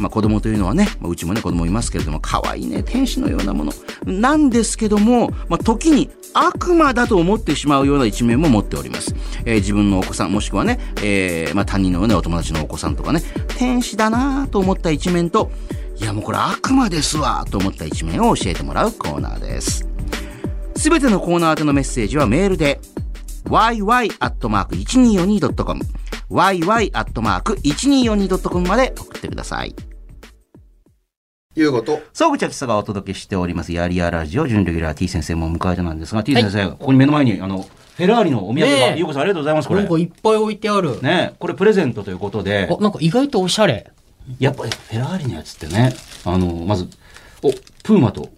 まあ子供というのはね、まあうちもね子供いますけれども、可愛いね、天使のようなもの。なんですけども、まあ時に悪魔だと思ってしまうような一面も持っております。えー自分のお子さん、もしくはね、えーまあ他人のね、お友達のお子さんとかね、天使だなと思った一面と、いやもうこれ悪魔ですわと思った一面を教えてもらうコーナーです。すべてのコーナー宛てのメッセージはメールで、yy.1242.com yy.1242.com まで送ってください。いうこと。総口秋さがお届けしております、ヤリアラジオ、準レギュラー T 先生も迎えてなんですが、T 先生、ここに目の前に、あの、フェラーリのお土産が、ねえゆうこさんありがとうございます、これ。なんかいっぱい置いてある。ねこれプレゼントということで、あ、なんか意外とおしゃれ。やっぱりフェラーリのやつってね、あの、まず、お、プーマと、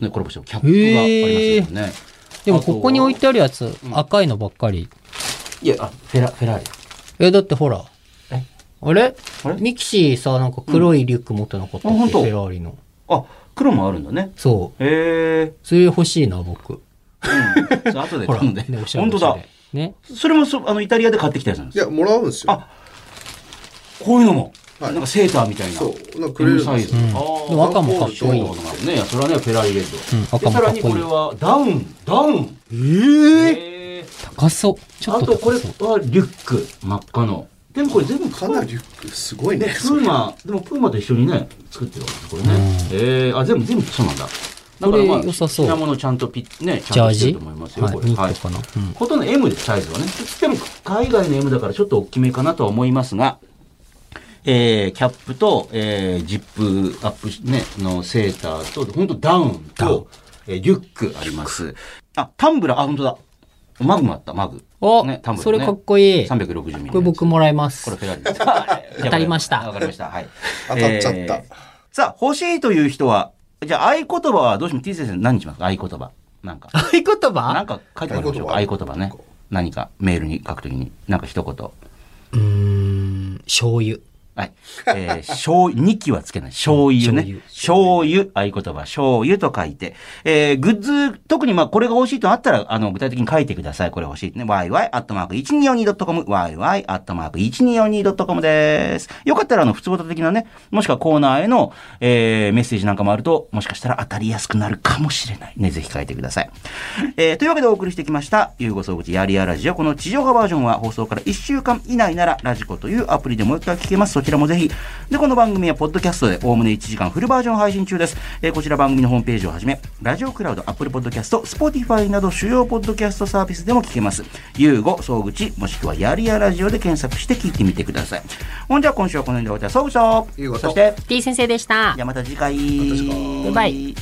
ね、コラボしたキャップがありますよね。でもここに置いててあるやつ、赤いのばっかり。いや、あ、フェラ、フェラーリ。え、だってほら。え？あれ？あれ？ミキシーさ、なんか黒いリュック持ってなかったっけ、うんフェラーリの。あ、黒もあるんだね。そう。へえ。それ欲しいな、僕。うん。後で。頼んでね本当だね。それもそ、あの、イタリアで買ってきたやつなんですいや、もらうんですよ。あこういうのも、はいなんかセーターみたいな。そうなんかくれるん M ですよサイズ。う赤もかっこいいそういうのがあるね。それはね、フェラーリレッド。うん赤でさらにもかっこいいこれは、ダウン、ダウン。ええ高そう。ちょっあと、これ。はリュック、真っ赤の。でもこれ全部かなりリュックすごいねね、。プーマ、でもプーマと一緒にね、作ってるわけです、これね。えー、あ、全部、全部そうなんだ。だからまあ、これ良さそう品物ちゃんとピッ、ね、ちジャージゃんとしてると思いますよ、はい、これ。ニットかな。うんほとんど M でサイズはね。つっても海外の M だからちょっと大きめかなとは思いますが、えー、キャップと、えー、ジップアップね、のセーターと、本当ダウンと、えー、リュックあります。あ、タンブラー、あ、本当だ。マグもあった、マグ。お、ね、タンブラー、ね。それかっこいい。こ360ミリ。れ僕もらいます。これフェラーリです。当たりましたわかりました。はい。当たっちゃったえーさあ、欲しいという人は、じゃあ合言葉はどうしても T 先生何にします？か合言葉。なんか。合言葉？なんか書いてもらいましょうか。合合言葉ね。何かメールに書くときに、なんか一言。うーん、醤油。はい。えー、醤油、2期はつけない。醤油ね。醤油、合言葉、醤油と書いて。えー、グッズ、特にまあこれが欲しいとあったら、あの、具体的に書いてください。これ欲しいね。yy.1242.com、yy.1242.com です。よかったら、あの、普通こと的なね、もしくはコーナーへの、えー、メッセージなんかもあると、もしかしたら当たりやすくなるかもしれない。ね、ぜひ書いてください。えー、というわけでお送りしてきました、ゆうご総口やりやラジオ。この地上波バージョンは放送から1週間以内なら、 radiko というアプリでもう一回聞けます。そちらもぜひ。で、この番組はポッドキャストでおおむね1時間フルバージョン配信中です。えーこちら番組のホームページをはじめ、ラジオクラウド、 Apple Podcast、Spotify など主要ポッドキャストサービスでも聞けます。ゆうご、総口、もしくはやりやラジオで検索して聞いてみてください。ほんじゃあ今週はこの辺で終わりたい。総口と、ゆうごとそして、T 先生でしたじゃ。あまた次回。た次回バイバイ